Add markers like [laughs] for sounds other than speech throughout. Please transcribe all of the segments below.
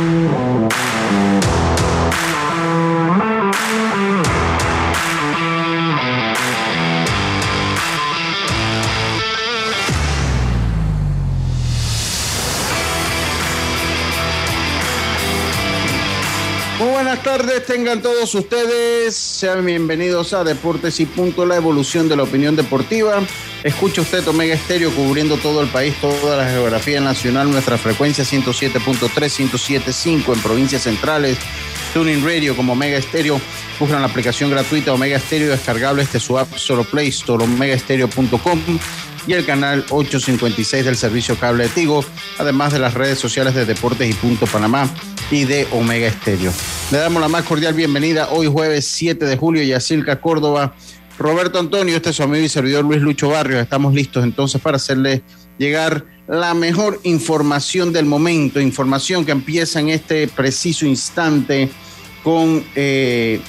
Muy buenas tardes, tengan todos ustedes. Sean bienvenidos a Deportes y Punto, la evolución de la opinión deportiva. Escucha usted Omega Estéreo cubriendo todo el país, toda la geografía nacional, nuestra frecuencia 107.3, 107.5 en provincias centrales. Tuning Radio como Omega Estéreo. Buscan la aplicación gratuita Omega Estéreo descargable este su app Solo Play Store, omegaestereo.com y el canal 856 del servicio cable de Tigo, además de las redes sociales de Deportes y Punto Panamá y de Omega Estéreo. Le damos la más cordial bienvenida hoy jueves 7 de julio, Yacilca, Córdoba. Roberto Antonio, este es su amigo y servidor Luis Lucho Barrios. Estamos listos entonces para hacerle llegar la mejor información del momento, información que empieza en este preciso instante con, eh,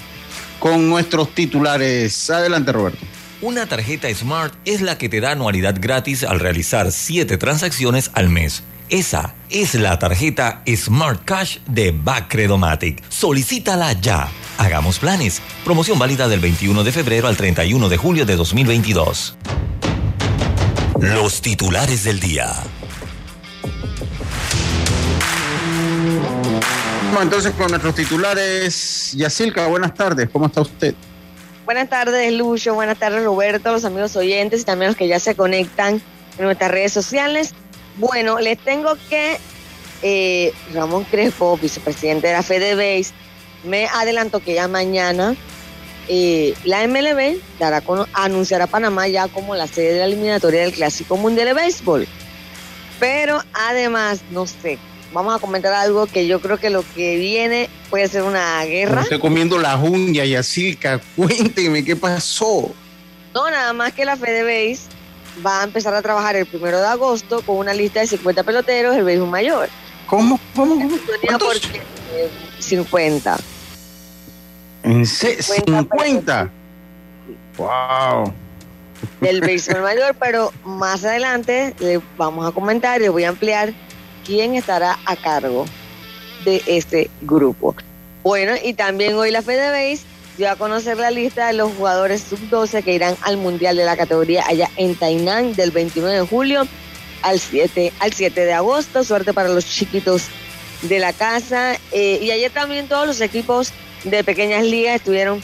con nuestros titulares. Adelante, Roberto. Una tarjeta Smart es la que te da anualidad gratis al realizar 7 transacciones al mes. Esa es la tarjeta Smart Cash de Bacredomatic. Solicítala ya. Hagamos planes. Promoción válida del 21 de febrero al 31 de julio de 2022. Los titulares del día. Vamos entonces con nuestros titulares. Yacilca, buenas tardes. ¿Cómo está usted? Buenas tardes, Lucho. Buenas tardes, Roberto, los amigos oyentes y también los que ya se conectan en nuestras redes sociales. Bueno, les tengo que eh, Ramón Crespo, vicepresidente de la FedeBase, me adelantó que ya mañana eh, la MLB dará con, anunciará a Panamá ya como la sede de la eliminatoria del Clásico Mundial de Béisbol. Pero además, no sé, vamos a comentar algo que yo creo que lo que viene puede ser una guerra. Estoy comiendo la uña, Yacilca. Cuénteme qué pasó. No, nada más que la FedeBase va a empezar a trabajar el primero de agosto con una lista de 50 peloteros del béisbol mayor. ¿Cómo? ¿Cómo? cómo? Porque, eh, 50. ¿En se- 50? Wow. del béisbol mayor, pero más adelante le vamos a comentar y voy a ampliar quién estará a cargo de este grupo. Bueno, y también hoy la FedeBase dio a conocer la lista de los jugadores sub-12 que irán al Mundial de la categoría allá en Tainan del 29 de julio al 7, al 7 de agosto. Suerte para los chiquitos de la casa. Eh, y ayer también todos los equipos de pequeñas ligas estuvieron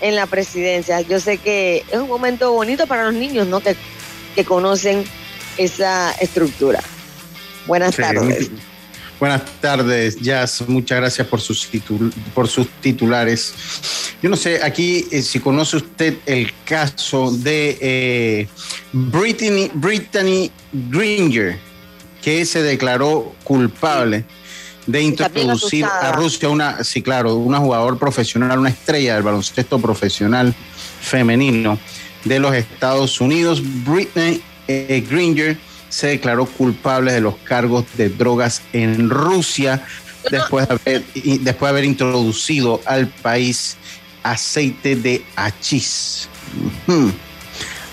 en la presidencia. Yo sé que es un momento bonito para los niños, ¿no? Que, que conocen esa estructura. Buenas Sí, tardes. muy- Buenas tardes, Jazz. Muchas gracias por sus, titul- por sus titulares. Yo no sé, aquí, eh, si conoce usted el caso de eh, Brittany, Brittany Gringer, que se declaró culpable de introducir a Rusia una, sí, claro, una jugador profesional, una estrella del baloncesto profesional femenino de los Estados Unidos. Britney eh, Gringer se declaró culpable de los cargos de drogas en Rusia después de haber, después de haber introducido al país aceite de hachís.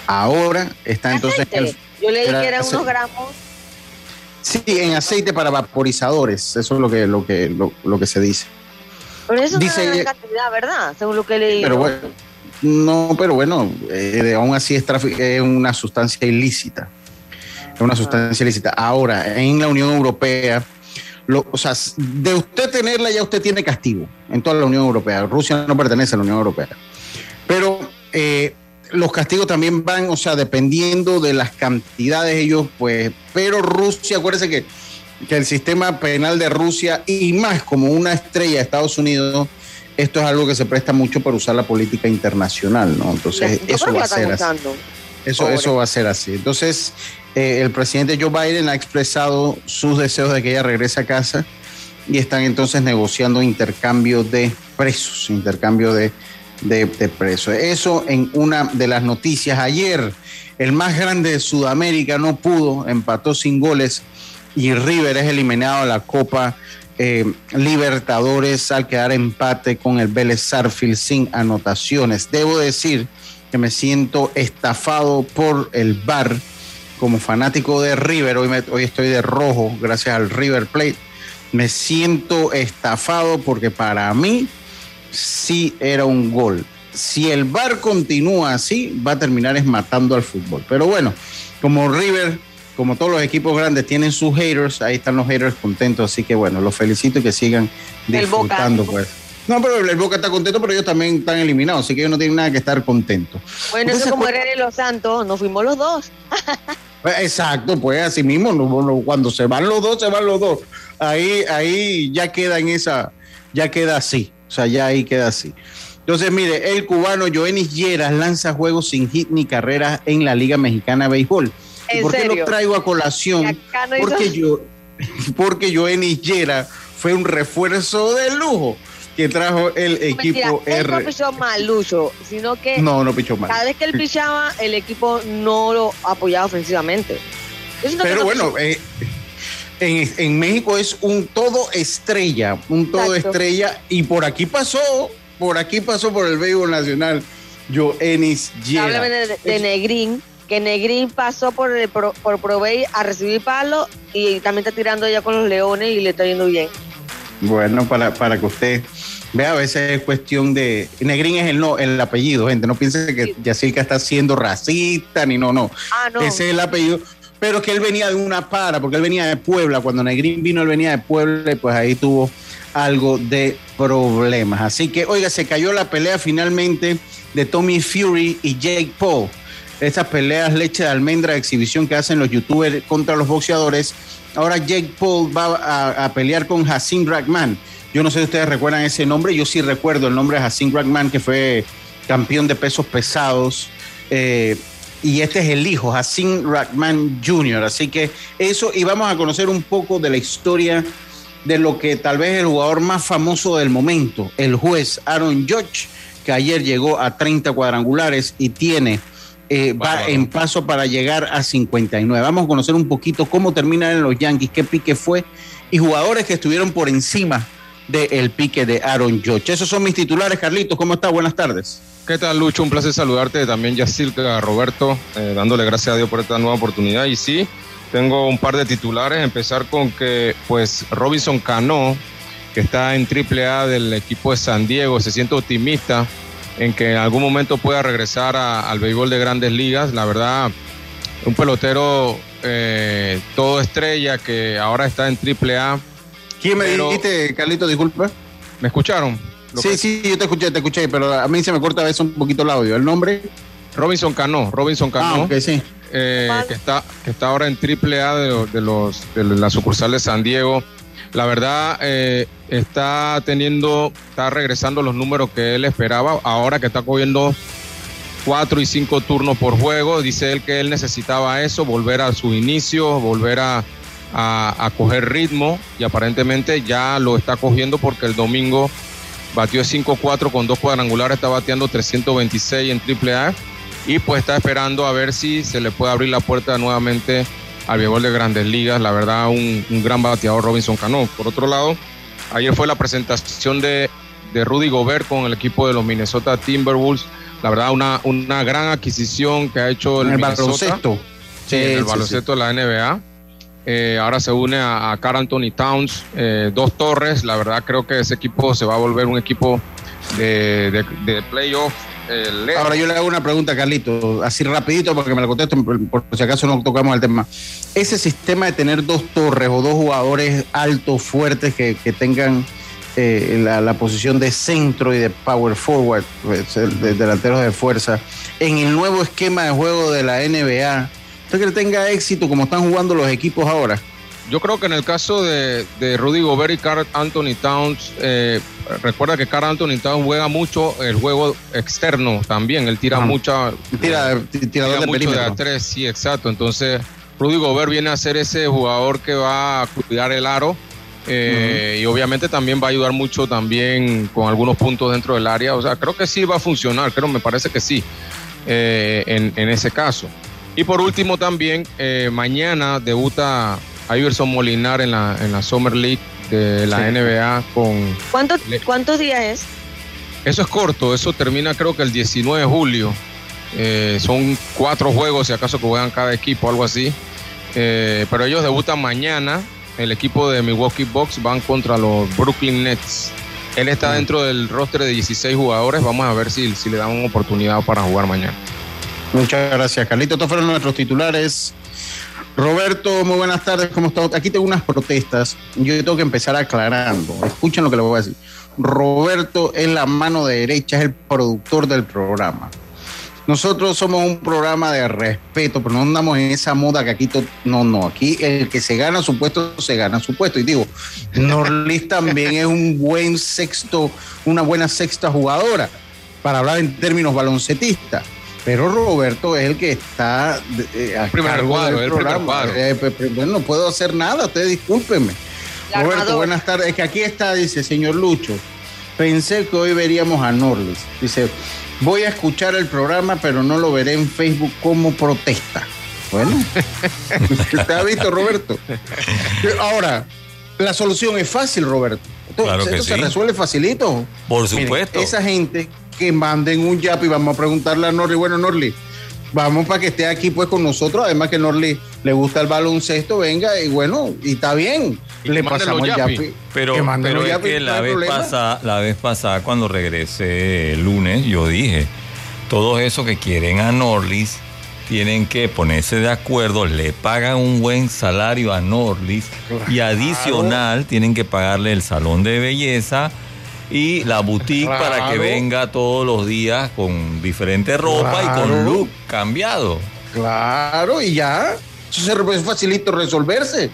Ahora está entonces en el- Aceite. Yo leí que eran unos gramos. sí, en aceite para vaporizadores. Eso es lo que, lo que, lo, lo que se dice. Pero eso Dice no es una cantidad, ¿verdad? Según lo que leí. Pero bueno, no, pero bueno, eh, aún así es una sustancia ilícita. Es una sustancia ilícita. Ahora, en la Unión Europea, lo- o sea, de usted tenerla ya usted tiene castigo en toda la Unión Europea. Rusia no pertenece a la Unión Europea. Pero eh, los castigos también van, o sea, dependiendo de las cantidades ellos, pues, pero Rusia, acuérdese que, que el sistema penal de Rusia y más como una estrella de Estados Unidos, esto es algo que se presta mucho para usar la política internacional, ¿no? Entonces, eso va a ser así. Eso, Pobre. eso va a ser así. Entonces, eh, el presidente Joe Biden ha expresado sus deseos de que ella regrese a casa y están entonces negociando intercambio de presos, intercambio de, de, presos. Eso en una de las noticias. Ayer, el más grande de Sudamérica no pudo, empató sin goles y River es eliminado de la Copa eh, Libertadores al quedar empate con el Vélez Sarfield sin anotaciones. Debo decir que me siento estafado por el VAR como fanático de River. Hoy, hoy estoy de rojo gracias al River Plate. Me siento estafado porque para mí sí era un gol. Si el VAR continúa así, va a terminar es matando al fútbol. Pero bueno, como River como todos los equipos grandes tienen sus haters, ahí están los haters contentos, así que bueno, los felicito y que sigan disfrutando pues. No, pero el Boca está contento, pero ellos también están eliminados, así que ellos no tienen nada que estar contentos. Bueno, eso como era de los Santos, nos fuimos los dos. [laughs] Exacto, pues así mismo, cuando se van los dos, se van los dos. Ahí, ahí ya queda en esa, ya queda así, o sea, ya ahí queda así. Entonces, mire, el cubano Joenis Lleras lanza juegos sin hit ni carreras en la Liga Mexicana de Béisbol. ¿Por qué lo traigo a colación? porque yo, [laughs] porque Joenis Yera fue un refuerzo de lujo que trajo el equipo R. no pichó mal, Lucho, sino que no, no pichó mal. cada vez que él pichaba, el equipo no lo apoyaba ofensivamente. Pero bueno, eh, en, en, México es un todo estrella, un todo estrella, y por aquí pasó, por aquí pasó por el béisbol nacional, Joenis Yera. de, de Negrín que Negrín pasó por, por, a recibir palo y también está tirando ya con los leones y le está yendo bien. Bueno, para, para que usted vea, a veces es cuestión de. Negrín es el no, el apellido, gente. No piense que Yacirca está siendo racista ni no, no. Ah, no. Ese es el apellido. Pero que él venía de una para, porque él venía de Puebla. Cuando Negrín vino, él venía de Puebla y pues ahí tuvo algo de problemas. Así que, oiga, se cayó la pelea finalmente de Tommy Fury y Jake Paul estas peleas leche de almendra de exhibición que hacen los youtubers contra los boxeadores. Ahora Jake Paul va a, pelear con Hassim Ragman. Yo no sé si ustedes recuerdan ese nombre, yo sí recuerdo el nombre de Hassim Ragman, que fue campeón de pesos pesados. Eh, y este es el hijo, Hassim Ragman Jr. Así que eso, y vamos a conocer un poco de la historia de lo que tal vez el jugador más famoso del momento, el juez Aaron Judge, que ayer llegó a 30 cuadrangulares y tiene eh, va en paso para llegar a 59. Vamos a conocer un poquito cómo terminan los Yankees, qué pique fue y jugadores que estuvieron por encima del pique de Aaron George. Esos son mis titulares, Carlitos. ¿Cómo estás? Buenas tardes. ¿Qué tal, Lucho? Un placer saludarte. También Yacirca, Roberto, eh, dándole gracias a Dios por esta nueva oportunidad. Y sí, tengo un par de titulares. Empezar con que, pues, Robinson Cano, que está en AAA del equipo de San Diego, se siente optimista en que en algún momento pueda regresar al béisbol de grandes ligas. La verdad, un pelotero eh, todo estrella que ahora está en Triple A. ¿Quién me dijiste, Carlito? Disculpa. ¿Me escucharon? Sí, sí, yo te escuché, te escuché, pero a mí se me corta a veces un poquito el audio. ¿El nombre? Robinson Cano, Robinson Cano. Ah, sí. Eh, que, está, que está ahora en Triple A de, los, de la sucursal de San Diego. La verdad, eh, está teniendo, está regresando los números que él esperaba, ahora que está cogiendo cuatro y cinco turnos por juego. Dice él que él necesitaba eso, volver a su inicio, volver a, a, coger ritmo y aparentemente ya lo está cogiendo porque el domingo batió 5-4 con dos cuadrangulares, está bateando 326 en AAA y pues está esperando a ver si se le puede abrir la puerta nuevamente al béisbol de grandes ligas. La verdad, un, gran bateador Robinson Cano. Por otro lado, ayer fue la presentación de, Rudy Gobert con el equipo de los Minnesota Timberwolves. La verdad, una, una gran adquisición que ha hecho el, el baloncesto. Sí, el baloncesto de la NBA. Eh, ahora se une a, a Carl Anthony Towns, eh, dos torres. La verdad, creo que ese equipo se va a volver un equipo de, de, de playoff Ahora yo le hago una pregunta, Carlito, así rapidito porque me la contesto, por, si acaso no tocamos el tema. Ese sistema de tener dos torres o dos jugadores altos, fuertes, que, tengan eh, la, posición de centro y de power forward, pues, de delanteros de fuerza, en el nuevo esquema de juego de la NBA, ¿usted que tenga éxito como están jugando los equipos ahora? Yo creo que en el caso de, Rudy Gobert y Carl Anthony Towns, eh, recuerda que Carl Anthony Towns juega mucho el juego externo también. Él tira mucha. Tira, tira mucho de a tres, sí, exacto. Entonces, Rudy Gobert viene a ser ese jugador que va a cuidar el aro eh, y obviamente también va a ayudar mucho también con algunos puntos dentro del área. O sea, creo que sí va a funcionar, creo, me parece que sí, eh, en, ese caso. Y por último también, eh, mañana debuta Iverson Molinar en la, en la Summer League de la NBA con... ¿Cuántos, ¿Cuántos días es? Eso es corto, eso termina creo que el 19 de julio. son cuatro juegos, si acaso que juegan cada equipo, algo así. pero ellos debutan mañana el equipo de Milwaukee Bucks van contra los Brooklyn Nets. Él está dentro del roster de 16 jugadores. Vamos a ver si, si le dan una oportunidad para jugar mañana. Muchas gracias, Carlito. Estos fueron nuestros titulares. Roberto, muy buenas tardes. ¿Cómo está? Aquí tengo unas protestas. Yo tengo que empezar aclarando. Escuchen lo que les voy a decir. Roberto es la mano derecha, es el productor del programa. Nosotros somos un programa de respeto, pero no andamos en esa moda que aquí no, no, aquí el que se gana su puesto se gana su puesto. Y digo, Norlis [laughs] también es un buen sexto, una buena sexta jugadora, para hablar en términos baloncetistas. Pero Roberto es el que está eh, a primer cuadro, del programa. Eh, bueno, no puedo hacer nada, ustedes discúlpenme. Roberto, buenas tardes. Es que aquí está, dice, señor Lucho. Pensé que hoy veríamos a Norlis. Dice, Voy a escuchar el programa, pero no lo veré en Facebook como protesta. Bueno, [laughs] ¿te ha visto, Roberto? Ahora, la solución es fácil, Roberto. claro que se resuelve facilito. Por supuesto. esa gente que manden un yap y vamos a preguntarle a Norli, bueno, Norli, vamos para que esté aquí pues con nosotros, además que Norli le gusta el baloncesto, venga, y bueno, y está bien. le pasamos el Pero, pero es que la vez, pasada, la vez pasada, cuando regresé el lunes, yo dije, todos esos que quieren a Norlis tienen que ponerse de acuerdo, le pagan un buen salario a Norlis y adicional tienen que pagarle el salón de belleza y la boutique para que venga todos los días con diferente ropa y con look cambiado. Claro, y ya. Eso es facilito resolverse.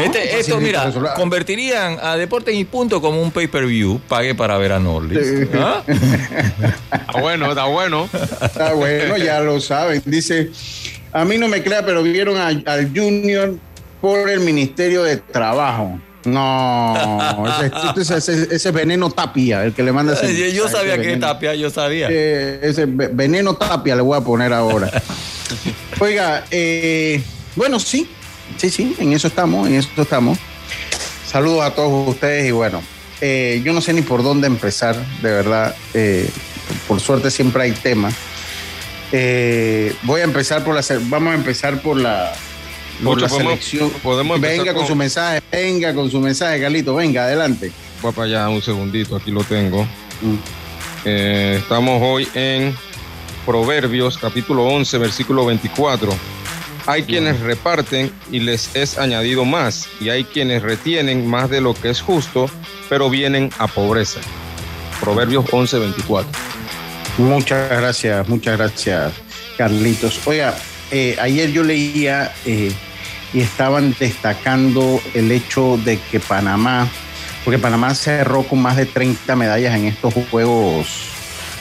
Este, esto, mira, convertirían a Deportes y Punto como un pay-per-view, pague para ver a Norlis. ¿Ah? [laughs] está bueno, está bueno. Está bueno, ya lo saben. Dice, a mí no me crea, pero vieron al Junior por el Ministerio de Trabajo. No, [laughs] ese, ese, veneno tapia, el que le manda ese, Yo sabía que tapia, yo sabía. Eh, ese veneno tapia le voy a poner ahora. [laughs] Oiga, eh, bueno, sí, sí, sí, en eso estamos, en eso estamos. Saludos a todos ustedes y bueno, eh, yo no sé ni por dónde empezar, de verdad. por suerte siempre hay temas. voy a empezar por la, vamos a empezar por la por la selección. venga con, su mensaje, venga con su mensaje, Carlito, venga, adelante. Voy para allá un segundito, aquí lo tengo. Mm. Eh, estamos hoy en Proverbios, capítulo 11, versículo 24. Hay quienes reparten y les es añadido más, y hay quienes retienen más de lo que es justo, pero vienen a pobreza. Proverbios 11, 24. Muchas gracias, muchas gracias, Carlitos. Oiga, eh, ayer yo leía eh, y estaban destacando el hecho de que Panamá, porque Panamá cerró con más de 30 medallas en estos Juegos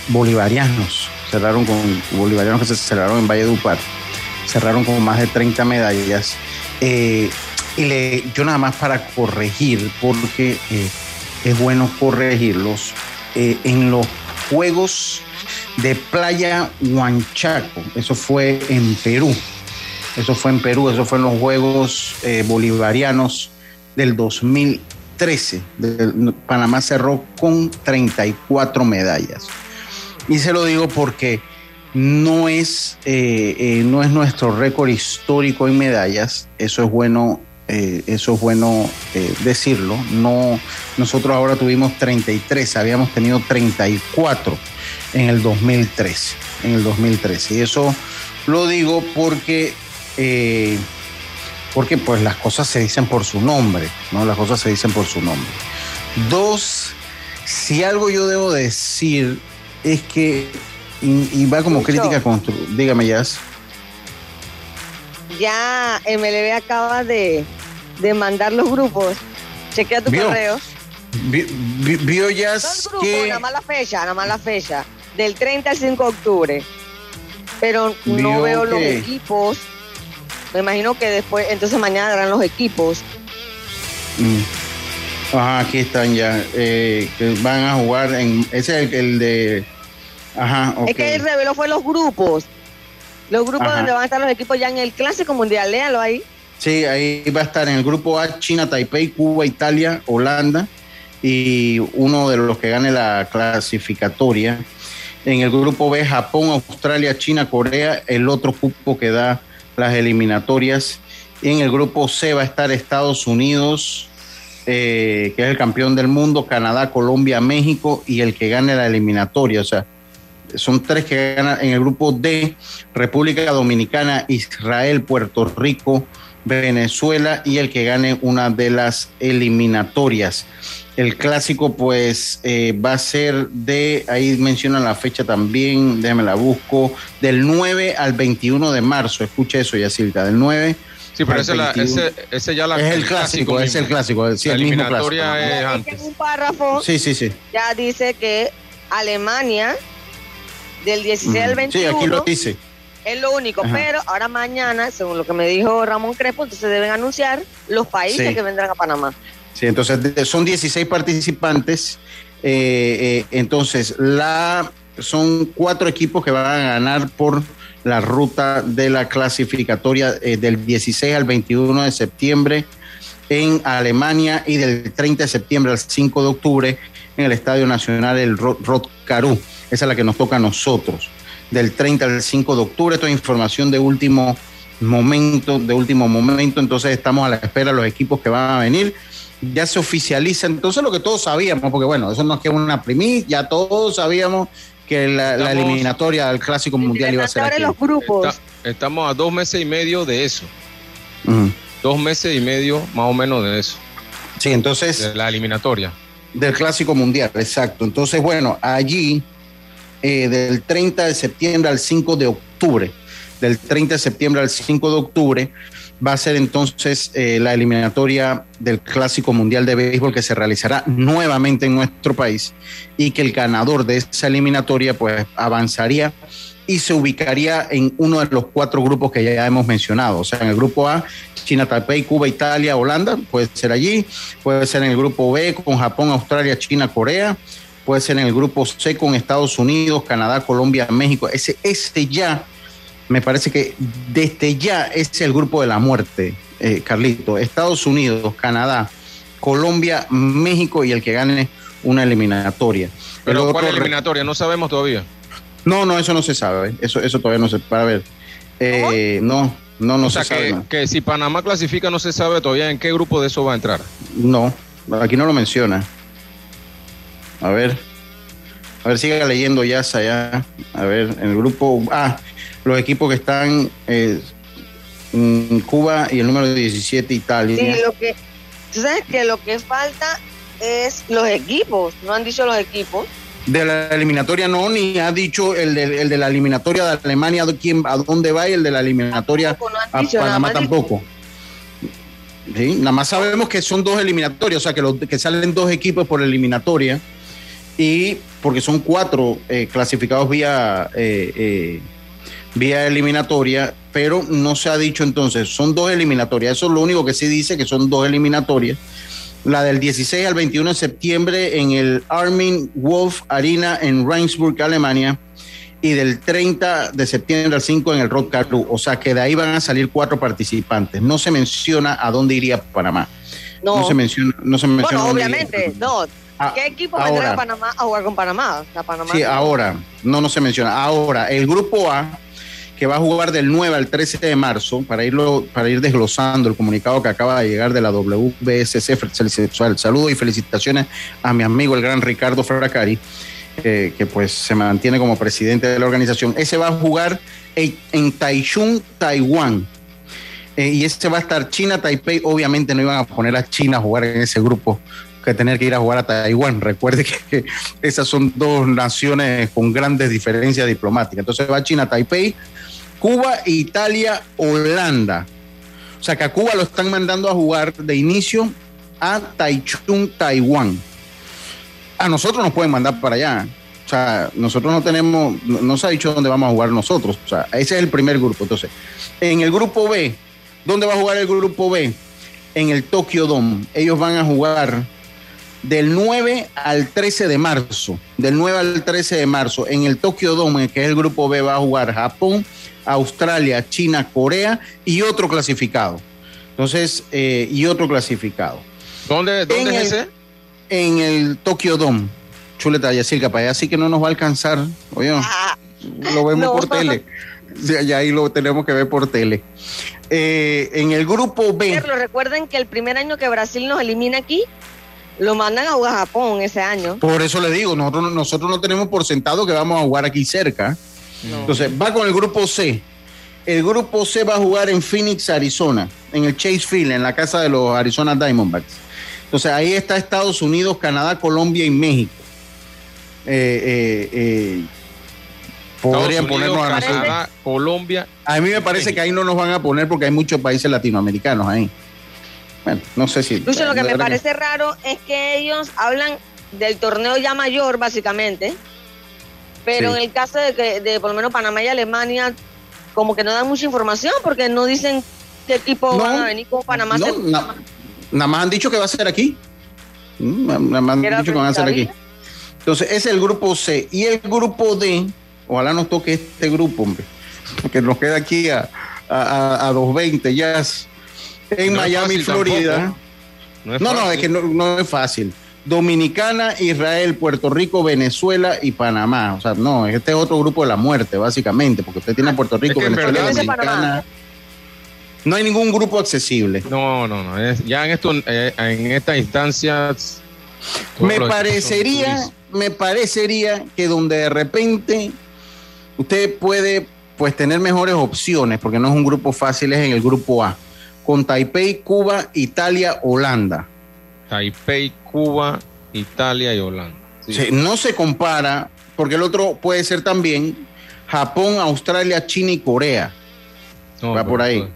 Bolivarianos, cerraron con bolivarianos que se cerraron en Valledupar, cerraron con más de 30 medallas. Eh, y yo nada más para corregir, porque es bueno corregirlos, en los Juegos de Playa Huanchaco. Eso fue en Perú. Eso fue en Perú, eso fue en los Juegos eh, Bolivarianos del 2013. Panamá cerró con 34 medallas. Y se lo digo porque no es, eh, eh, no es nuestro récord histórico en medallas. Eso es bueno, eso es bueno decirlo. No, nosotros ahora tuvimos 33, habíamos tenido 34 en el 2013. En el 2013. Y eso lo digo porque, eh, porque pues las cosas se dicen por su nombre, ¿no? Las cosas se dicen por su nombre. Dos, si algo yo debo decir es que, y, va como crítica constructiva, dígame ya. Ya MLB acaba de, de mandar los grupos. Chequea tu correo. Vio ya que... Nada más la fecha, nada más la fecha del 30 al 5 de octubre. Pero no veo los equipos Me imagino que después, entonces mañana darán los equipos. Mm. Ajá, aquí están ya. Eh, que van a jugar en. Ese es el, de. Ajá, Es que el reveló fue los grupos. Los grupos Ajá. donde van a estar los equipos ya en el Clásico Mundial. Léalo ahí. Sí, ahí va a estar en el grupo A China, Taipei, Cuba, Italia, Holanda y uno de los que gane la clasificatoria. En el grupo B Japón, Australia, China, Corea, el otro cupo que da las eliminatorias. En el grupo C va a estar Estados Unidos, eh, que es el campeón del mundo, Canadá, Colombia, México y el que gane la eliminatoria. O sea, son tres que ganan en el grupo D, República Dominicana, Israel, Puerto Rico, Venezuela y el que gane una de las eliminatorias. El clásico pues eh, va a ser de, ahí mencionan la fecha también, déjame la busco, del 9 al 21 de marzo, escucha eso Yacilca, del 9 Sí, pero ese, la- 21. ese, ese ya la, es el clásico, es el mismo. clásico, sí, La el mismo clásico. es Es antes. en un párrafo Sí, sí, sí. ya dice que Alemania del 16 al Mm. Sí, 21 aquí lo dice. es lo único, Ajá. pero ahora mañana, según lo que me dijo Ramón Crespo, entonces deben anunciar los países Sí. que vendrán a Panamá. Sí, entonces son 16 participantes. eh, eh, entonces, la, son cuatro equipos que van a ganar por la ruta de la clasificatoria eh, del 16 al 21 de septiembre en Alemania y del 30 de septiembre al 5 de octubre en el Estadio Nacional el Ro- Rotkarú. Esa es la que nos toca a nosotros. Del 30 al 5 de octubre, esto es información de último momento, de último momento, entonces estamos a la espera de los equipos que van a venir. Ya se oficializa, entonces lo que todos sabíamos, porque bueno, eso no es que una primicia, ya todos sabíamos que la, eliminatoria del Clásico Mundial iba a ser aquí. los grupos. Está- estamos a dos meses y medio de eso. Dos meses y medio más o menos de eso. Sí, entonces... De la eliminatoria. Del Clásico Mundial, exacto. Entonces, bueno, allí, eh, del 30 de septiembre al 5 de octubre, del 30 de septiembre al 5 de octubre, va a ser entonces eh, la eliminatoria del Clásico Mundial de Béisbol que se realizará nuevamente en nuestro país y que el ganador de esa eliminatoria pues avanzaría y se ubicaría en uno de los cuatro grupos que ya hemos mencionado. O sea, en el grupo A, China, Taipei, Cuba, Italia, Holanda, puede ser allí. Puede ser en el grupo B con Japón, Australia, China, Corea. Puede ser en el grupo C con Estados Unidos, Canadá, Colombia, México. Ese, ese ya, me parece que desde ya es el grupo de la muerte, eh, Carlito. Estados Unidos, Canadá, Colombia, México y el que gane una eliminatoria. El Pero ¿cuál otro- eliminatoria? No sabemos todavía. no, no, eso no se sabe. Eso, eso todavía no se para ver. Eh, no, no, no o sea se sabe. que, no. que si Panamá clasifica no se sabe todavía en qué grupo de eso va a entrar. No, aquí no lo menciona. A ver, a ver, siga leyendo ya allá. A ver, en el grupo, ah, los equipos que están eh, mm, Cuba y el número 17 Italia. Sí, lo que, tú sabes que lo que falta es los equipos. No han dicho los equipos. De la eliminatoria no, ni ha dicho el de, el de la eliminatoria de Alemania a, quién, a dónde va y el de la eliminatoria no a dicho, Panamá tampoco. Sí, nada más sabemos que son dos eliminatorias, o sea, que, los, que salen dos equipos por eliminatoria y porque son cuatro eh, clasificados vía, eh, eh, vía eliminatoria, pero no se ha dicho entonces, son dos eliminatorias, eso es lo único que sí dice, que son dos eliminatorias. La del 16 al 21 de septiembre en el Armin Wolf Arena en Reinsburg, Alemania y del 30 de septiembre al 5 en el Road Karlu. O sea que de ahí van a salir cuatro participantes. No se menciona a dónde iría Panamá. No. No, se menciona. No se menciona bueno, obviamente, no. Ah, ¿Qué equipo ahora. vendrá a Panamá a jugar con Panamá Sí, ahora. No, no se menciona. Ahora, el grupo A, que va a jugar del 9 al 13 de marzo, para, irlo, para ir desglosando el comunicado que acaba de llegar de la WBSC. Saludos y felicitaciones a mi amigo el gran Ricardo Fracari, eh, que pues se mantiene como presidente de la organización. Ese va a jugar en, Taichung, Taiwán. Eh, y ese va a estar China, Taipei. Obviamente no iban a poner a China a jugar en ese grupo que tener que ir a jugar a Taiwán. Recuerde que esas son dos naciones con grandes diferencias diplomáticas. Entonces va China, Taipei, Cuba, Italia, Holanda. O sea que a Cuba lo están mandando a jugar de inicio a Taichung, Taiwán. A nosotros nos pueden mandar para allá. O sea, nosotros no tenemos, no, se ha dicho dónde vamos a jugar nosotros. O sea, ese es el primer grupo. Entonces, en el grupo B, ¿Dónde va a jugar el grupo B? En el Tokyo Dome. Ellos van a jugar del 9 al 13 de marzo. Del 9 al 13 de marzo. En el Tokyo Dome, que es el grupo B, va a jugar Japón, Australia, China, Corea y otro clasificado. Entonces, eh, y otro clasificado. ¿Dónde, dónde En es el- ese? En el Tokyo Dome. Chuleta, Yacirca, para allá sí que no nos va a alcanzar. Oye, Ah, lo vemos No. por tele. Sí, Ya ahí lo tenemos que ver por tele. Eh, en el grupo B, Carlos, recuerden que el primer año que Brasil nos elimina aquí, lo mandan a jugar a Japón ese año. por eso le digo, nosotros, nosotros no tenemos por sentado que vamos a jugar aquí cerca. No. Entonces, va con el grupo C. El grupo C va a jugar en Phoenix, Arizona, en el Chase Field, en la casa de los Arizona Diamondbacks. Entonces, ahí está Estados Unidos, Canadá, Colombia y México. Eh, eh, eh, podrían Unidos, ponernos a nosotros. Canadá, Colombia. A mí me parece que ahí no nos van a poner porque hay muchos países latinoamericanos ahí. Bueno, no sé si. Lucho, lo que me parece raro es que ellos hablan del torneo ya mayor, básicamente, pero Sí. en el caso de que, de por lo menos Panamá y Alemania, como que no dan mucha información porque no dicen qué equipo No, van a venir como Panamá. no, se- na- nada más han dicho que va a ser aquí. Mm, na- Nada más han dicho que van a ser aquí. Entonces, ese es el grupo C. Y el grupo D, ojalá nos toque este grupo, hombre, porque nos queda aquí a, a, a- a 220 ya. es En No es Miami, fácil Florida. tampoco. No, es No, es que no, no es fácil. Dominicana, Israel, Puerto Rico, Venezuela y Panamá. O sea, no, este es otro grupo de la muerte, básicamente, porque usted tiene a Puerto Rico, que en Venezuela, Dominicana. No hay ningún grupo accesible. No, no, no. es- ya en esto, eh, en estas instancias. Me parecería, me parecería que donde de repente usted puede pues tener mejores opciones, porque no es un grupo fácil, es en el grupo A, con Taipei, Cuba, Italia, Holanda. Taipei, Cuba, Italia y Holanda. Sí. Sí, no se compara, porque el otro puede ser también Japón, Australia, China y Corea. No, va por ahí.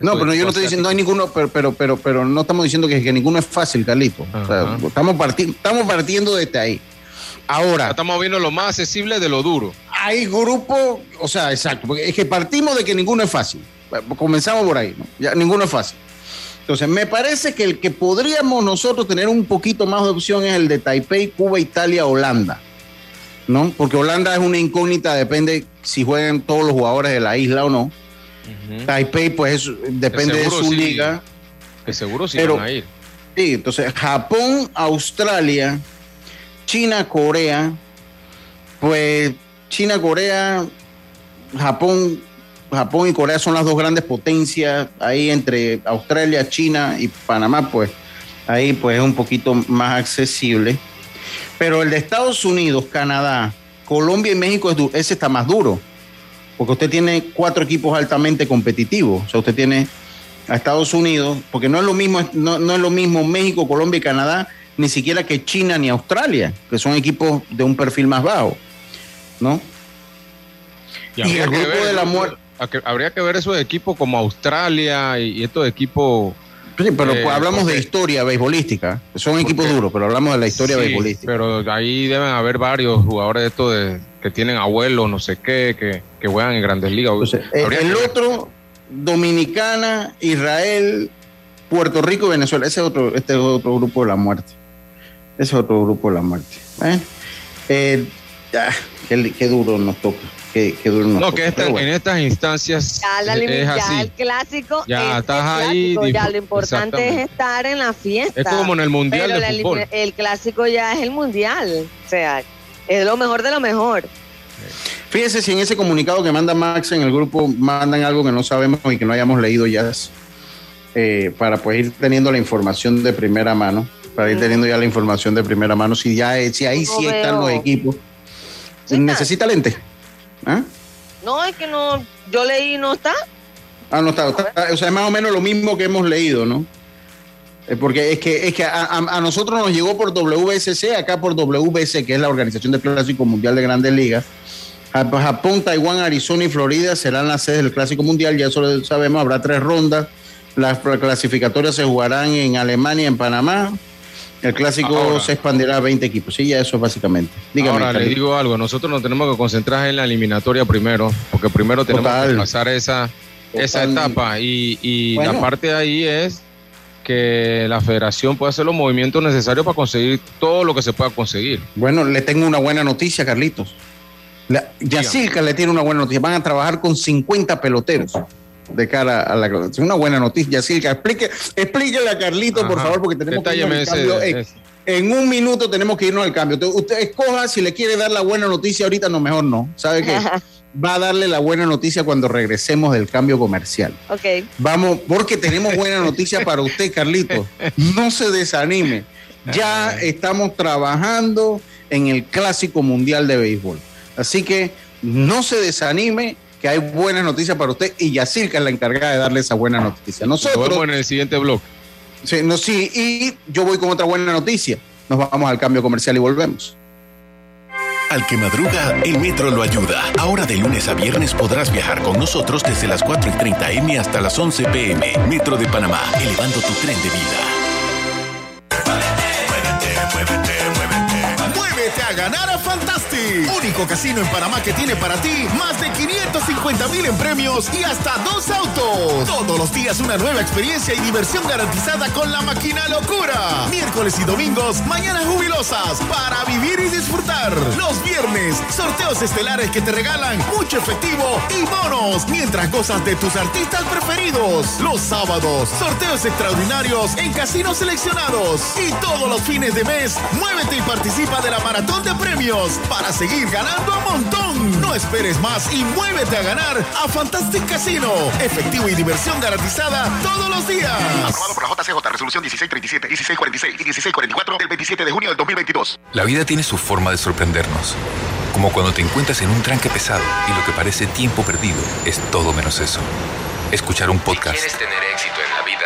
No, pero yo no estoy diciendo, no hay ninguno, pero, pero, pero, pero no estamos diciendo que, que ninguno es fácil, Carlito. O sea, Ajá. estamos, parti- estamos partiendo desde ahí. Ahora, Estamos viendo lo más accesible de lo duro. hay grupos, o sea, exacto, porque es que partimos de que ninguno es fácil. Comenzamos por ahí, ¿no? Ya, ninguno es fácil. Entonces, me parece que el que podríamos nosotros tener un poquito más de opción es el de Taipei, Cuba, Italia, Holanda. ¿No? Porque Holanda es una incógnita, depende si juegan todos los jugadores de la isla o no. Taipei, pues, es- depende de su sí. liga. Que seguro sí Pero- van a ir. Sí, entonces Japón, Australia, China, Corea, pues China, Corea, Japón, Japón y Corea son las dos grandes potencias ahí entre Australia, China y Panamá, pues ahí pues es un poquito más accesible. Pero el de Estados Unidos, Canadá, Colombia y México, ese está más duro, porque usted tiene cuatro equipos altamente competitivos, o sea, usted tiene a Estados Unidos, porque no es lo mismo, no, no es lo mismo México, Colombia y Canadá, ni siquiera que China ni Australia, que son equipos de un perfil más bajo, ¿no? Y el grupo ver de la muerte- que- Habría que ver esos equipos como Australia y, y estos equipos. Sí, pero Eh, hablamos de historia beisbolística, son equipos duros, pero hablamos de la historia Sí, beisbolística. Pero ahí deben haber varios jugadores de estos de, que tienen abuelos, no sé qué, que, que juegan en grandes ligas. Entonces, el, Habría el otro, Dominicana, Israel, Puerto Rico y Venezuela. Ese es otro, este es otro grupo de la muerte. Ese es otro grupo de la muerte. ¿eh? Eh, ah, qué, qué duro nos toca. Duro nos No, que esta- bueno. en estas instancias Ya, la es, limi- es ya así. el clásico, Ya es el estás ahí, ya lo importante es estar en la fiesta. Es como en el Mundial Pero de la Fútbol. el clásico ya es el mundial, o sea, es lo mejor de lo mejor. Fíjese si en ese comunicado que manda Max en el grupo mandan algo que no sabemos y que no hayamos leído ya, eh, para pues ir teniendo la información de primera mano, para ir teniendo ya la información de primera mano, si ya eh, si ahí No sí están los equipos. ¿Necesita lente? ¿Ah? No, es que no, yo leí no está. Ah, no está, está- O sea, es más o menos lo mismo que hemos leído, ¿no? Eh, porque es que, es que a, a- a nosotros nos llegó por WSC, acá por WBC, que es la Organización del Clásico Mundial de Grandes Ligas. Jap- Japón, Taiwán, Arizona y Florida serán las sedes del Clásico Mundial, ya eso lo sabemos, habrá tres rondas. Las clasificatorias se jugarán en Alemania y en Panamá. El clásico Ahora. se expandirá a 20 equipos. Sí, ya eso básicamente. Dígame, Ahora le digo algo, nosotros nos tenemos que concentrar en la eliminatoria primero, porque primero tenemos Total. que pasar esa, esa etapa. Y, y la parte de ahí es que la federación pueda hacer los movimientos necesarios para conseguir todo lo que se pueda conseguir. Bueno, le tengo una buena noticia, Carlitos. La, Yacirca le tiene una buena noticia. Van a trabajar con 50 peloteros de cara a la Es una buena noticia, Yacirca. Explique, explíquele a Carlitos, por favor, porque tenemos que irnos al cambio. en, un minuto tenemos que irnos al cambio. Usted escoja si le quiere dar la buena noticia ahorita, no, mejor no. ¿Sabe qué? [laughs] va a darle la buena noticia cuando regresemos del cambio comercial. Ok. Vamos, porque tenemos buena noticia para usted, Carlito. No se desanime. Ya estamos trabajando en el Clásico Mundial de Béisbol. Así que no se desanime, que hay buenas noticias para usted y Yacirca es la encargada de darle esa buena noticia. Nosotros. Nos en el siguiente blog. Sí, no, sí, y yo voy con otra buena noticia. Nos vamos al cambio comercial y volvemos. Al que madruga, el metro lo ayuda. Ahora de lunes a viernes podrás viajar con nosotros desde las 4 y 30 M hasta las 11 PM. Metro de Panamá, elevando tu tren de vida. a ganar a Único casino en Panamá que tiene para ti más de 550 mil en premios y hasta dos autos. Todos los días una nueva experiencia y diversión garantizada con la máquina locura. Miércoles y domingos, mañanas jubilosas para vivir y disfrutar. Los viernes, sorteos estelares que te regalan mucho efectivo y bonos mientras gozas de tus artistas preferidos. Los sábados, sorteos extraordinarios en casinos seleccionados. Y todos los fines de mes, muévete y participa de la maratón de premios para seguir ganando a montón. No esperes más y muévete a ganar a Fantastic Casino. Efectivo y diversión garantizada todos los días. Aprobado por la JCJ, resolución 1637, 1646 y 1644 del 27 de junio del 2022. La vida tiene su forma de sorprendernos. Como cuando te encuentras en un tranque pesado y lo que parece tiempo perdido es todo menos eso. Escuchar un podcast. quieres tener éxito en la vida,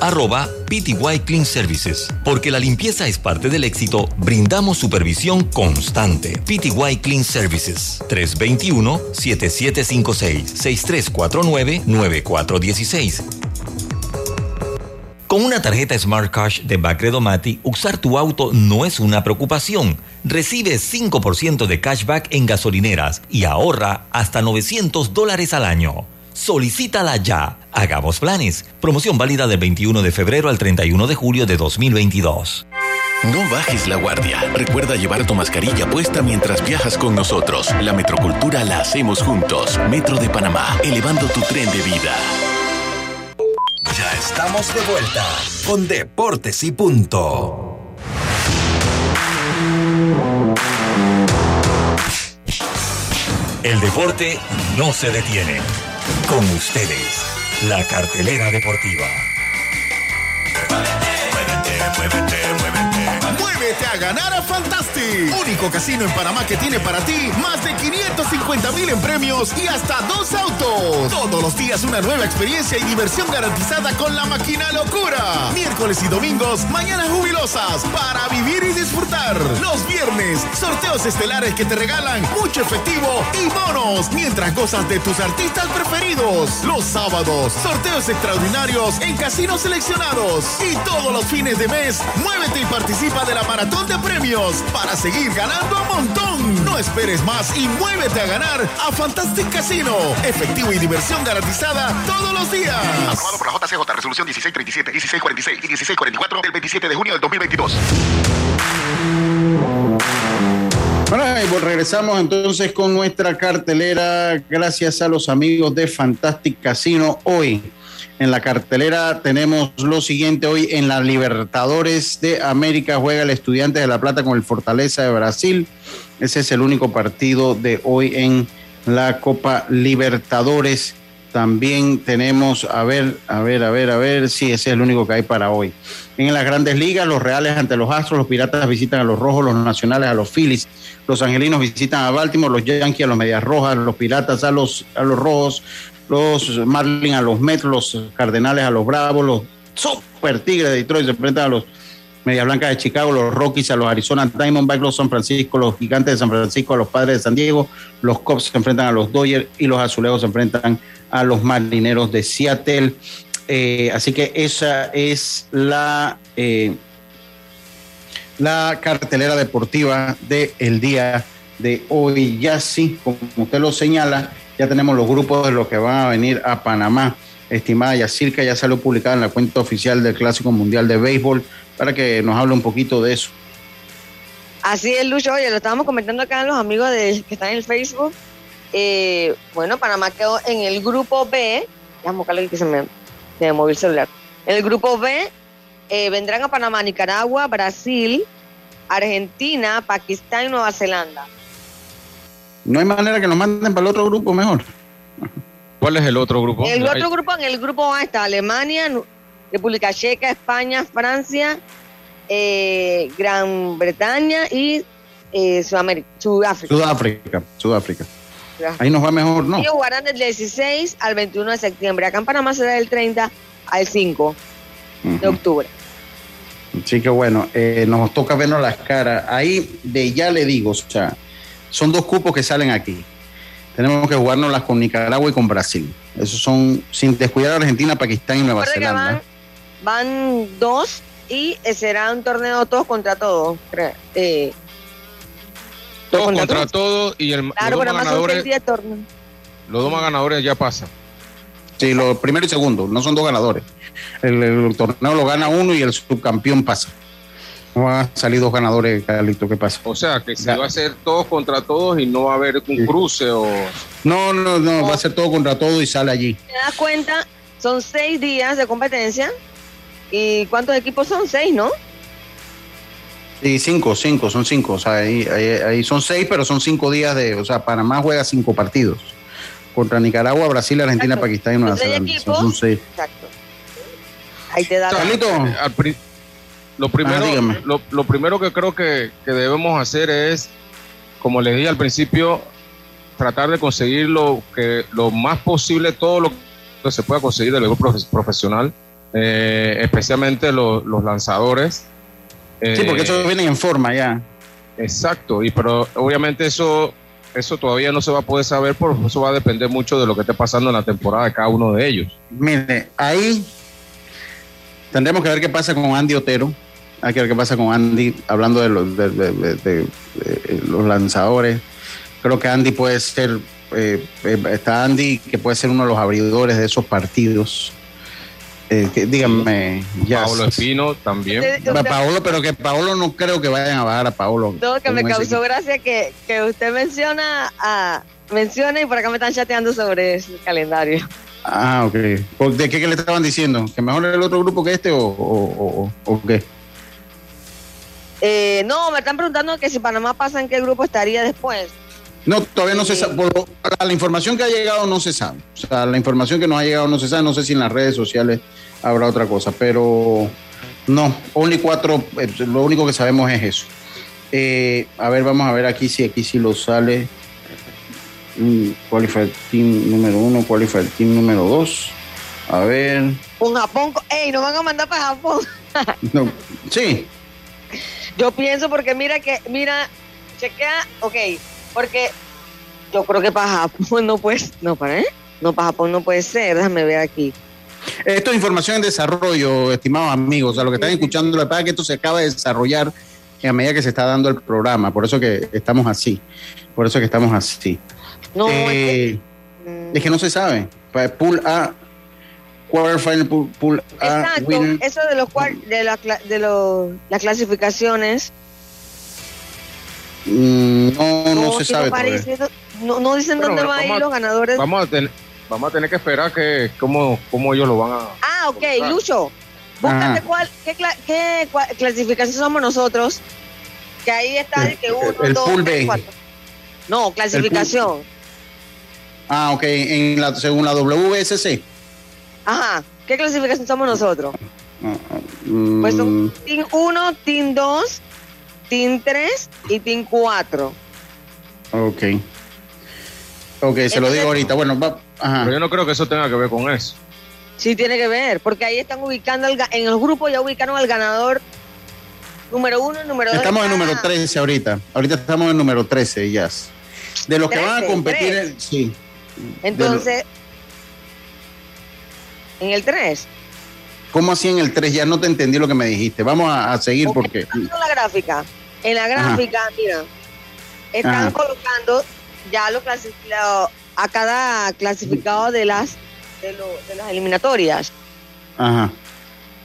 arroba PTY Clean Services. Porque la limpieza es parte del éxito, brindamos supervisión constante. PTY Clean Services 321-7756-6349-9416. Con una tarjeta Smart Cash de Bacredomati, usar tu auto no es una preocupación. Recibe 5% de cashback en gasolineras y ahorra hasta 900 dólares al año. Solicítala ya. Hagamos planes. Promoción válida del 21 de febrero al 31 de julio de 2022. No bajes la guardia. Recuerda llevar tu mascarilla puesta mientras viajas con nosotros. La metrocultura la hacemos juntos. Metro de Panamá, elevando tu tren de vida. Ya estamos de vuelta con Deportes y Punto. El deporte no se detiene. Con ustedes, la cartelera deportiva. Muévete a ganar a Fantastic, único casino en Panamá que tiene para ti más de 550 mil en premios y hasta dos autos. Todos los días una nueva experiencia y diversión garantizada con la máquina locura. Miércoles y domingos, mañanas jubilosas para vivir y disfrutar. Los viernes, sorteos estelares que te regalan mucho efectivo y bonos mientras gozas de tus artistas preferidos. Los sábados, sorteos extraordinarios en casinos seleccionados. Y todos los fines de mes, muévete y participa de la maratón montón de premios para seguir ganando a montón. No esperes más y muévete a ganar a Fantastic Casino. Efectivo y diversión garantizada todos los días. Aprobado por la JCJ, resolución 1637, 1646 y 1644 del 27 de junio del 2022. Bueno, y pues regresamos entonces con nuestra cartelera, gracias a los amigos de Fantastic Casino. Hoy en la cartelera tenemos lo siguiente, hoy en la Libertadores de América juega el Estudiante de La Plata con el Fortaleza de Brasil. Ese es el único partido de hoy en la Copa Libertadores. También tenemos, a ver, a ver, a ver, a ver, sí, ese es el único que hay para hoy. En las grandes ligas, los Reales ante los Astros, los Piratas visitan a los Rojos, los Nacionales a los Phillies, los Angelinos visitan a Baltimore, los Yankees a los Medias Rojas, los Piratas a los, a los Rojos, los Marlins a los Mets, los Cardenales a los Bravos, los Super Tigres de Detroit se enfrentan a los Medias Blancas de Chicago, los Rockies a los Arizona Diamondbacks, los San Francisco, los Gigantes de San Francisco a los Padres de San Diego, los Cubs se enfrentan a los Dodgers y los Azulejos se enfrentan a los Marineros de Seattle. Eh, así que esa es la, eh, la cartelera deportiva del día de hoy. Ya sí, como usted lo señala, ya tenemos los grupos de los que van a venir a Panamá. Estimada Yacirca, ya salió publicada en la cuenta oficial del Clásico Mundial de Béisbol para que nos hable un poquito de eso. Así es, Lucho. Oye, lo estábamos comentando acá los amigos de, que están en el Facebook. Eh, bueno, Panamá quedó en el grupo B. Déjame buscarlo aquí que se me, se me el celular. En el grupo B eh, vendrán a Panamá, Nicaragua, Brasil, Argentina, Pakistán y Nueva Zelanda. No hay manera que nos manden para el otro grupo mejor. ¿Cuál es el otro grupo? El otro grupo, en el grupo A está Alemania, República Checa, España, Francia, eh, Gran Bretaña y eh, Sudamérica, Sudáfrica. Sudáfrica, Sudáfrica. Ahí nos va mejor, ¿no? Ellos jugarán del 16 al 21 de septiembre. Acá en Panamá será del 30 al 5 de octubre. Así que bueno, eh, nos toca vernos las caras. Ahí de ya le digo, o sea, son dos cupos que salen aquí. Tenemos que jugárnoslas con Nicaragua y con Brasil. Esos son, sin descuidar a Argentina, Pakistán y Nueva Zelanda. van, van dos y eh, será un torneo todos contra todos. Eh, Todos contra contra todos. todos y el, claro, los, dos más ganadores, los dos más ganadores ya pasan. Sí, los primero y segundo, no son dos ganadores. El, el torneo lo gana uno y el subcampeón pasa. No van a salir dos ganadores, Carlito, ¿qué pasa? O sea, que se va a hacer todos contra todos y no va a haber un cruce o... No, no, no, va a ser todo contra todo y sale allí. te das cuenta, son seis días de competencia. ¿Y cuántos equipos son? Seis, ¿no? Sí, cinco, cinco, son cinco. O sea, ahí, ahí- ahí son seis, pero son cinco días de. O sea, Panamá juega cinco partidos. Contra Nicaragua, Brasil, Argentina, Pakistán y Nueva Zelanda. Son seis. Exacto. Ahí te da. Carlito. Al lo primero, Ah, lo, lo primero que creo que, que debemos hacer es, como les dije al principio, tratar de conseguir lo que lo más posible todo lo que se pueda conseguir del béisbol profe- profesional, eh, especialmente lo- los lanzadores. Sí, porque Eh, eso viene en forma ya. Exacto, y pero obviamente eso eso todavía no se va a poder saber, porque eso va a depender mucho de lo que esté pasando en la temporada de cada uno de ellos. Mire, ahí tendremos que ver qué pasa con Andy Otero. Hay que ver qué pasa con Andy, hablando de los, de- de- de- de- de los lanzadores. Creo que Andy puede ser, eh, eh, está Andy que puede ser uno de los abridores de esos partidos. Eh, que- díganme, ya. Pablo Espino también. Paolo, pero que Paolo no creo que vayan a bajar a Paolo. No, que me ese causó gracia que, que usted menciona a menciona y por acá me están chateando sobre el calendario. Ah, ok. ¿Por- ¿De qué, qué le estaban diciendo? ¿Que mejor el otro grupo que este o, o, o- o qué? Eh, no, me están preguntando que si Panamá pasa en qué grupo estaría después. No, todavía no se sabe. Por lo- la información que ha llegado no se sabe. O sea, la información que nos ha llegado no se sabe. No sé si en las redes sociales habrá otra cosa, pero no. Only cuatro. eh, lo único que sabemos es eso. Eh, a ver, vamos a ver aquí si aquí sí lo sale. Mm, Qualified Team número uno, Qualified Team número dos. A ver. Un Japón, ey, nos van a mandar para Japón. No, sí, [laughs] Yo pienso porque mira que, mira, chequea, ok, porque yo creo que para Japón no puede, no, para, ¿eh? No, para Japón no puede ser, déjame ver aquí. Esto es información en desarrollo, estimados amigos. O sea, lo que están escuchando, la verdad es que esto se acaba de desarrollar a medida que se está dando el programa. Por eso que estamos así. Por eso que estamos así. No, Eh, es que no se sabe. Pool A, quarterfinal, pool, pool A, Exacto, winner. eso de los de, la, de los, las clasificaciones. Mm, no, no, se si sabe. parece- todavía. no, no dicen Bueno, dónde va a vamos ir a- los ganadores. Vamos a, tener, vamos a tener que esperar que cómo, cómo ellos lo van a... Ah, ok, Lucho. Búscate cuál, qué, cla- qué cua- clasificación somos nosotros. Que ahí está de que uno, el dos, pool tres, B. cuatro. No, clasificación. Ah, ok, en la, según la WSC. Ajá. ¿Qué clasificación somos nosotros? Mm, Pues son Team 1, Team 2, Team 3 y Team 4. Ok. Ok, se lo digo ahorita. Bueno, va. Ajá. Pero yo no creo que eso tenga que ver con eso. Sí tiene que ver, porque ahí están ubicando, al en el grupo ya ubicaron al ganador número 1, número 2. Estamos en número 13 ahorita. Ahorita estamos en número 13, ya. De los que van a 13, competir, tres. en- sí. Entonces, en el 3. ¿Cómo así en el 3? Ya no te entendí lo que me dijiste. Vamos a, a seguir porque. Viendo la gráfica. En la gráfica, mira, están Ajá. colocando ya lo clasi- lo- a cada clasificado de las de, lo- de las eliminatorias. Ajá.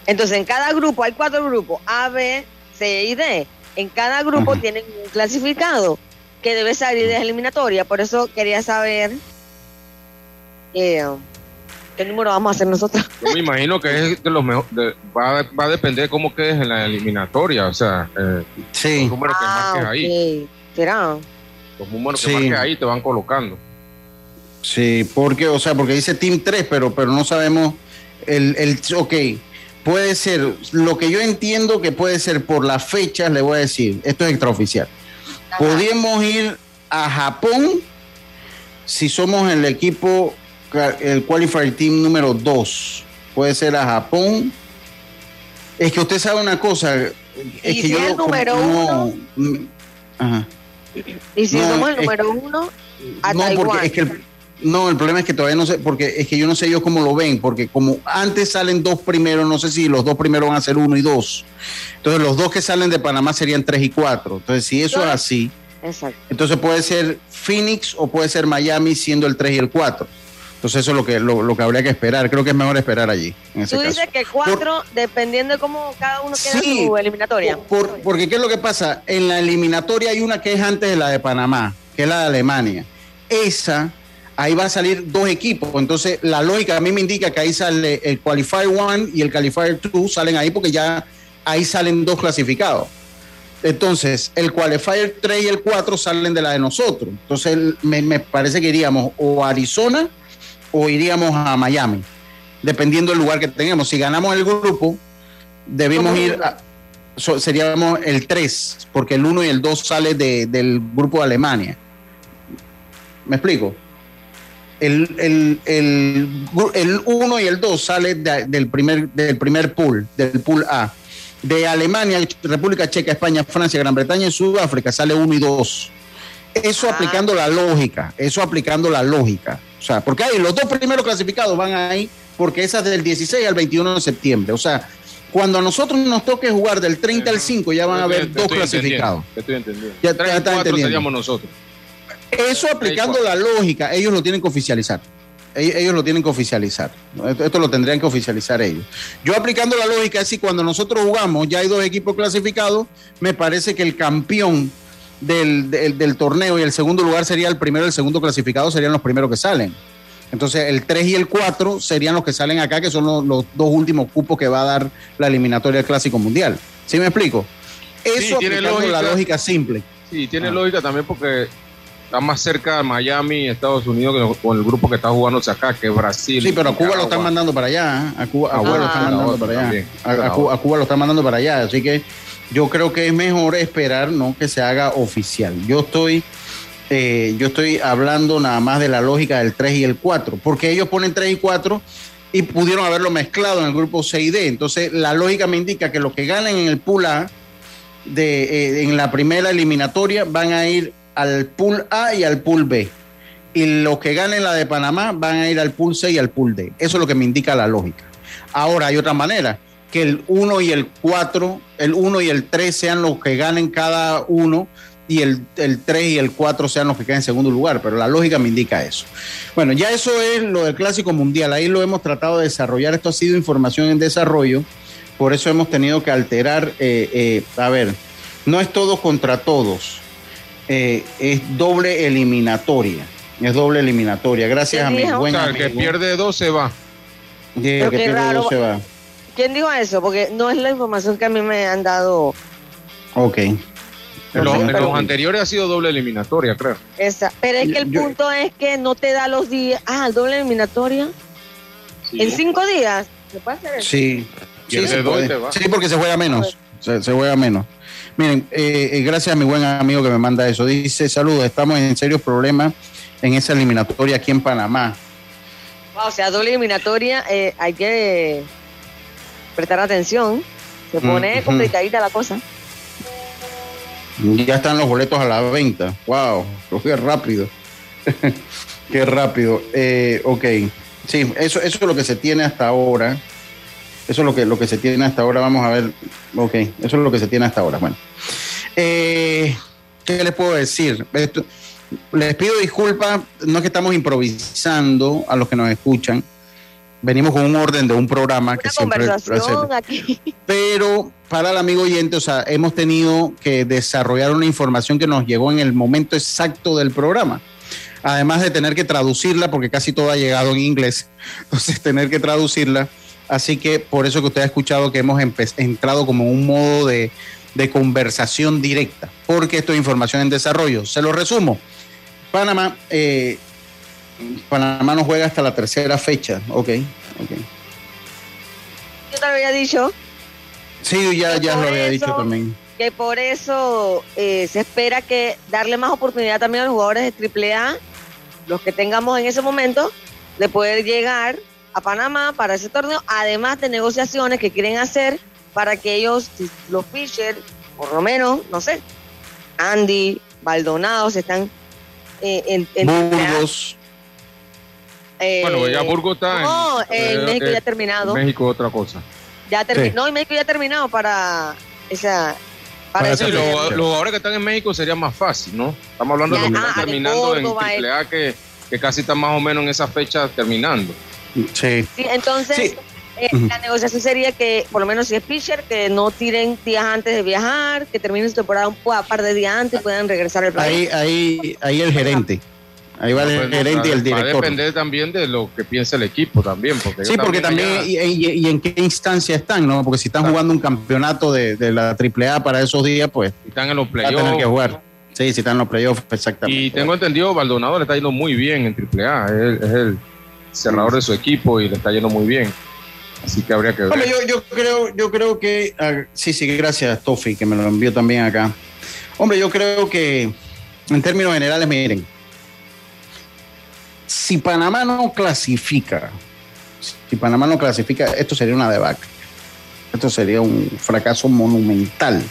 Entonces, en cada grupo hay cuatro grupos, A, B, C y D. En cada grupo Ajá. tienen un clasificado que debe salir de la eliminatoria. Por eso quería saber eh, qué número vamos a hacer nosotros. Yo me imagino que es de los mejores. Va, a- va a depender cómo quedes en la eliminatoria. O sea, eh, sí. los números que Ah, marques ahí. ok. ¿Será? Los números Sí. que marques ahí te van colocando. Sí, porque, o sea, porque dice Team 3, pero, pero no sabemos el, el, ok, puede ser, lo que yo entiendo que puede ser por las fechas, le voy a decir, esto es extraoficial. Podemos ir a Japón si somos el equipo, el qualifier team número 2. Puede ser a Japón. Es que usted sabe una cosa, es ¿Y que si yo es el como número no- mm, ajá. Y si No, somos el es- número uno, a No, Taiwán. porque es que el, no, el problema es que todavía no sé, porque es que yo no sé ellos cómo lo ven, porque como antes salen dos primeros, no sé si los dos primeros van a ser uno y dos. Entonces los dos que salen de Panamá serían tres y cuatro. Entonces si eso es así, Exacto. entonces puede ser Phoenix o puede ser Miami siendo el 3 y el 4. Entonces eso es lo que, lo, lo que habría que esperar. Creo que es mejor esperar allí, en ese Tú caso. dices que cuatro, dependiendo de cómo cada uno queda Sí. en su eliminatoria. Por- porque ¿qué es lo que pasa? En la eliminatoria hay una que es antes de la de Panamá, que es la de Alemania. Esa, ahí van a salir dos equipos. Entonces, la lógica a mí me indica que ahí sale el Qualifier 1 y el Qualifier 2 salen ahí porque ya ahí salen dos clasificados. Entonces, el Qualifier 3 y el 4 salen de la de nosotros. Entonces, me, me parece que iríamos o a Arizona o iríamos a Miami, dependiendo del lugar que tengamos. Si ganamos el grupo, debemos ir a, so- seríamos el 3, porque el 1 y el 2 sale de- del grupo de Alemania. ¿Me explico? El, el, el, el 1 y el 2 sale de- del, primer, del primer pool, del pool A. De Alemania, República Checa, España, Francia, Gran Bretaña y Sudáfrica sale 1 y 2. Eso aplicando la lógica, eso aplicando la lógica. O sea, porque ahí los dos primeros clasificados van ahí, porque esas del 16 al 21 de septiembre. O sea, cuando a nosotros nos toque jugar del 30 al 5, ya van a haber dos clasificados. estoy entendiendo. Ya- ya está entendiendo. seríamos nosotros. Eso aplicando la lógica, ellos lo tienen que oficializar. Ellos, lo tienen que oficializar. Esto, esto lo tendrían que oficializar ellos. Yo aplicando la lógica es si cuando nosotros jugamos ya hay dos equipos clasificados, me parece que el campeón del, del- del torneo y el segundo lugar sería el primero el segundo clasificado serían los primeros que salen. Entonces el 3 y el 4 serían los que salen acá, que son los, los dos últimos cupos que va a dar la eliminatoria del Clásico Mundial. ¿Sí me explico? Eso tiene aplicando la lógica. lógica simple. Sí, tiene lógica también porque está más cerca de Miami, Estados Unidos, que con el grupo que está jugándose acá, que es Brasil. Sí, pero a Cuba lo están mandando para allá. ¿eh? A Cuba, a Ah, lo están mandando para allá. A, Cuba, a Cuba lo están mandando para allá. Así que yo creo que es mejor esperar no que se haga oficial. Yo estoy, eh, yo estoy hablando nada más de la lógica del 3 y el 4, porque ellos ponen 3 y 4 y pudieron haberlo mezclado en el grupo C y D. Entonces, la lógica me indica que los que ganen en el pool A de, eh, en la primera eliminatoria van a ir al pool A y al pool B. Y los que ganen la de Panamá van a ir al pool C y al pool D. Eso es lo que me indica la lógica. Ahora hay otra manera. Que el 1 y el 4, el 1 y el 3 sean los que ganen cada uno y el, el 3 y el 4 sean los que queden en segundo lugar, pero la lógica me indica eso. Bueno, ya eso es lo del Clásico Mundial, ahí lo hemos tratado de desarrollar, esto ha sido información en desarrollo, por eso hemos tenido que alterar, eh, eh, a ver, no es todo contra todos, eh, es doble eliminatoria, es doble eliminatoria, gracias a mi buen O sea, el amigo. que pierde dos se va. Sí, el Pero que pierde raro. dos se va. ¿Quién dijo eso? Porque no es la información que a mí me han dado. Ok. En, los- en Pero- los anteriores ha sido doble eliminatoria, creo. Esa. Pero es que el Yo- punto es que no te da los días. Ah, doble eliminatoria. En cinco días. ¿Se puede hacer eso? Sí, sí, Pierde se puede. Sí, porque se juega menos. Se, se juega menos. Miren, eh, eh, gracias a mi buen amigo que me manda eso. Dice, saludos, estamos en serios problemas en esa eliminatoria aquí en Panamá. O sea, doble eliminatoria, eh, hay que prestar atención. Se pone Ujú. complicadita la cosa. Ya están los boletos a la venta. Wow, qué rápido. [laughs] qué rápido. Eh, ok, sí, eso, eso es lo que se tiene hasta ahora. Eso es lo que, lo que se tiene hasta ahora. Vamos a ver. Ok, eso es lo que se tiene hasta ahora. Bueno. Eh, ¿Qué les puedo decir? Esto- les pido disculpas, no es que estamos improvisando a los que nos escuchan. Venimos con un orden de un programa que Una siempre conversación aquí. [laughs] pero para el amigo oyente, o sea, hemos tenido que desarrollar una información que nos llegó en el momento exacto del programa. Además de tener que traducirla, porque casi todo ha llegado en inglés, [laughs] entonces tener que traducirla. Así que por eso que usted ha escuchado que hemos entrado como un modo de, de conversación directa, porque esto es información en desarrollo. Se lo resumo. Panamá, eh, Panamá no juega hasta la tercera fecha. Ok, ok. Yo te lo había dicho Sí, ya, ya lo había dicho también. que por eso eh, se espera que darle más oportunidad también a los jugadores de AAA, los que tengamos en ese momento, de poder llegar a Panamá para ese torneo, además de negociaciones que quieren hacer para que ellos, los pitchers, por lo menos, no sé, Andy, Baldonado, se están eh, en, en Burgos. Eh, Bueno, ya Burgos está en- No, en creo México que ya ha terminado. En México otra cosa. Ya termi- Sí. No, en México ya ha terminado para esa. Para, Para Sí, los los jugadores que están en México sería más fácil, ¿no? Estamos hablando Ya, de los que ah, están terminando en Córdoba, AAA que, que casi están más o menos en esa fecha terminando. Sí. Sí, entonces Sí. eh, Ujú. la negociación sería que, por lo menos si es pitcher, que no tiren días antes de viajar, que terminen su temporada un pa- par de días antes y puedan regresar al país. Ahí, ahí, ahí el gerente. Ahí va el Pues, gerente y el Va a director. depender también de lo que piense el equipo también. Porque Sí, porque también, y, y- y en qué instancia están, ¿no? Porque si están Claro. jugando un campeonato de, de la AAA para esos días, pues están en los va a tener que playoffs. jugar. Sí, si están en los playoffs, exactamente. Y tengo entendido, Baldonado le está yendo muy bien en AAA. Es el, es el cerrador de su equipo y le está yendo muy bien. Así que habría que ver. Hombre, yo, yo creo, yo creo que ah, sí, sí, gracias Tofi, que me lo envió también acá. Hombre, yo creo que en términos generales, miren, si Panamá no clasifica, si Panamá no clasifica, esto sería una debacle. Esto sería un fracaso monumental.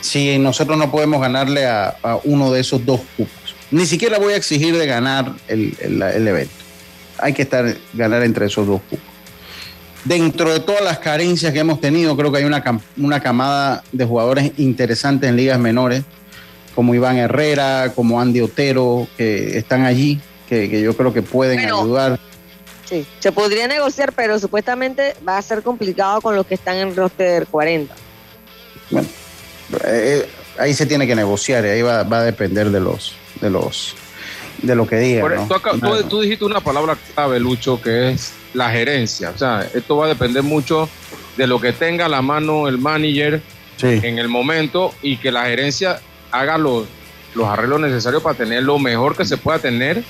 Si nosotros no podemos ganarle a, uno de esos dos cupos, ni siquiera voy a exigir de ganar el, el- el evento. Hay que estar ganar entre esos dos cupos dentro de todas las carencias que hemos tenido, creo que hay una, una camada de jugadores interesantes en ligas menores, como Iván Herrera, como Andy Otero, que están allí, que, que yo creo que pueden ayudar. Sí, se podría negociar, pero supuestamente va a ser complicado con los que están en roster 40. Bueno, eh, ahí se tiene que negociar, y ahí va, va a depender de los, de los, de lo que digan. Por- ¿no? tú, acá- tú- dijiste una palabra clave, Lucho, que es la gerencia. O sea, esto va a depender mucho de lo que tenga a la mano el manager Sí. en el momento y que la gerencia haga los, los arreglos necesarios para tener lo mejor que se pueda tener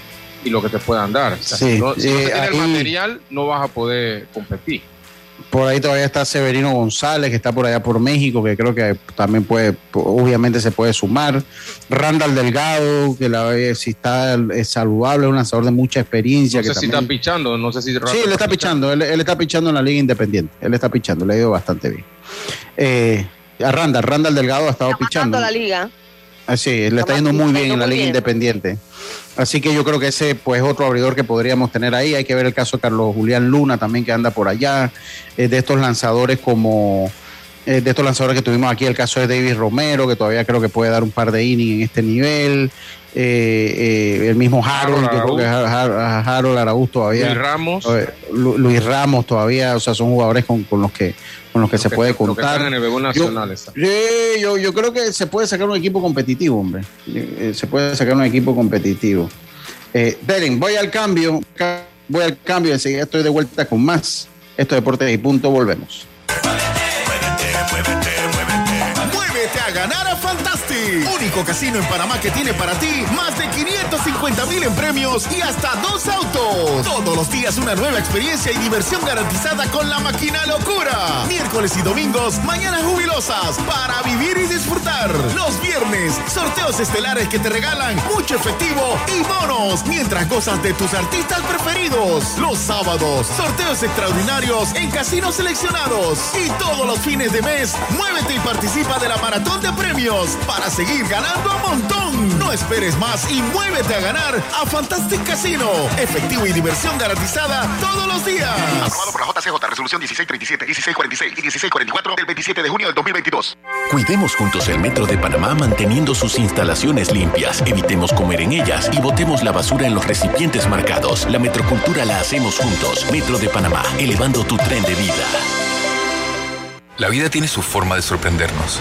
y lo que te puedan dar. O sea, Sí, si no, si no eh, se tiene el material, no vas a poder competir. Por ahí todavía está Severino González, que está por allá por México, que creo que también puede, obviamente se puede sumar. Randall Delgado, que la, si está saludable, es un lanzador de mucha experiencia. No sé que si también- está pichando, no sé si... Sí, él está pichando, él, él está pichando en la Liga Independiente. Él está pichando, le ha ido bastante bien. Eh, a Randall, Randall Delgado ha estado Está pichando. la liga. Ah, sí, le está Está yendo muy bien en la Liga bien. Independiente. Así que yo creo que ese pues otro abridor que podríamos tener ahí. Hay que ver el caso de Carlos Julián Luna también que anda por allá. Eh, de estos lanzadores como eh, de estos lanzadores que tuvimos aquí, el caso de David Romero, que todavía creo que puede dar un par de innings en este nivel. Eh, eh, el mismo Harold, Harold yo creo que Harold Araúz todavía. Luis Ramos. Lu- Luis Ramos todavía, o sea, son jugadores con, con los que con los que se que- puede lo que contar. están en el nacional. Sí, yo, yo creo que se puede sacar un equipo competitivo, hombre. Eh, se puede sacar un equipo competitivo. Eh, Deren, voy al cambio. Ca- Voy al cambio, enseguida estoy de vuelta con más. Esto es Deportes y Punto, volvemos. Muévete a ganar a Fantastic. Único casino en Panamá que tiene para ti más de 550 mil en premios y hasta dos autos. Todos los días una nueva experiencia y diversión garantizada con la máquina locura. Miércoles y domingos, mañanas jubilosas para vivir y disfrutar. Los viernes, sorteos estelares que te regalan mucho efectivo y bonos mientras gozas de tus artistas preferidos. Los sábados, sorteos extraordinarios en casinos seleccionados. Y todos los fines de mes, muévete y participa de la maratón de premios para seguir ganando a montón. No esperes más y muévete a ganar a Fantastic Casino. Efectivo y diversión garantizada todos los días. Aprobado por la JCJ, resolución 1637, 1646 y 1644 del 27 de junio del 2022. Cuidemos juntos el Metro de Panamá manteniendo sus instalaciones limpias. Evitemos comer en ellas y botemos la basura en los recipientes marcados. La metrocultura la hacemos juntos. Metro de Panamá, elevando tu tren de vida. La vida tiene su forma de sorprendernos.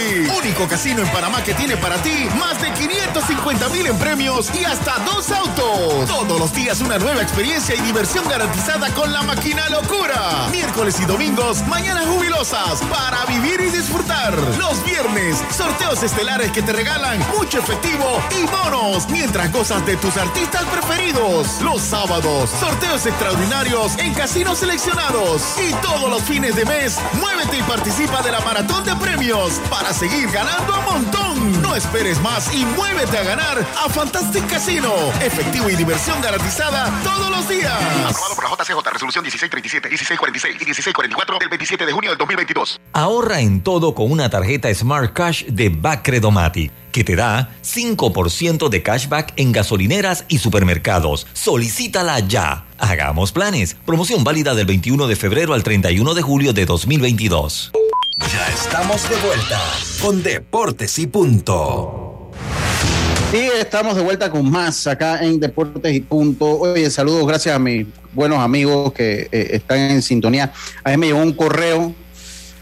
Fantastic. Único casino en Panamá que tiene para ti más de 550 mil en premios y hasta dos autos. Todos los días una nueva experiencia y diversión garantizada con la máquina locura. Miércoles y domingos, mañanas jubilosas para vivir y disfrutar. Los viernes, sorteos estelares que te regalan mucho efectivo y bonos mientras gozas de tus artistas preferidos. Los sábados, sorteos extraordinarios en casinos seleccionados. Y todos los fines de mes, muévete y participa de la maratón de premios para seguir ganando a montón. No esperes más y muévete a ganar a Fantastic Casino. Efectivo y diversión garantizada todos los días. Aprobado por la JCJ, resolución 1637, 1646 y 1644 del 27 de junio del 2022. Ahorra en todo con una tarjeta Smart Cash de Bacredomatic, que te da 5% de cashback en gasolineras y supermercados. Solicítala ya. Hagamos planes. Promoción válida del 21 de febrero al 31 de julio de 2022. Ya estamos de vuelta con Deportes y Punto. Y estamos de vuelta con más acá en Deportes y Punto. Oye, saludos, gracias a mis buenos amigos que eh, están en sintonía. A mí me llegó un correo.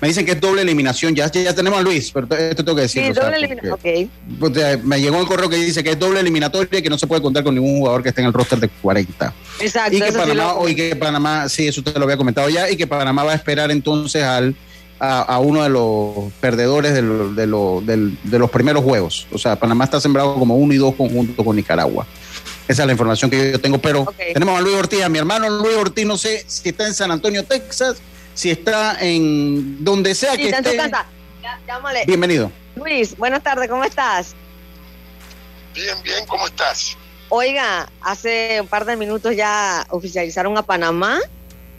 Me dicen que es doble eliminación. Ya, ya tenemos a Luis, pero esto tengo que Sí, decirlo. o sea, doble eliminación. porque- Ok. eh, me llegó el correo que dice que es doble eliminatoria y que no se puede contar con ningún jugador que esté en el roster de 40. Exacto. Y que sí Panamá, lo- y que Panamá, sí, eso te lo había comentado ya, y que Panamá va a esperar entonces al, a, a uno de los perdedores de, lo- de, lo- del- de los primeros juegos. O sea, Panamá está sembrado como uno y dos conjunto con Nicaragua. Esa es la información que yo tengo, pero tenemos a Luis Ortiz, a mi hermano Luis Ortiz, no sé si está en San Antonio, Texas, si está en donde sea Sí, que está en tu esté. casa. Ya- Llámale. Bienvenido. Luis, buenas tardes, ¿cómo estás? Bien, bien, ¿cómo estás? Oiga, hace un par de minutos ya oficializaron a Panamá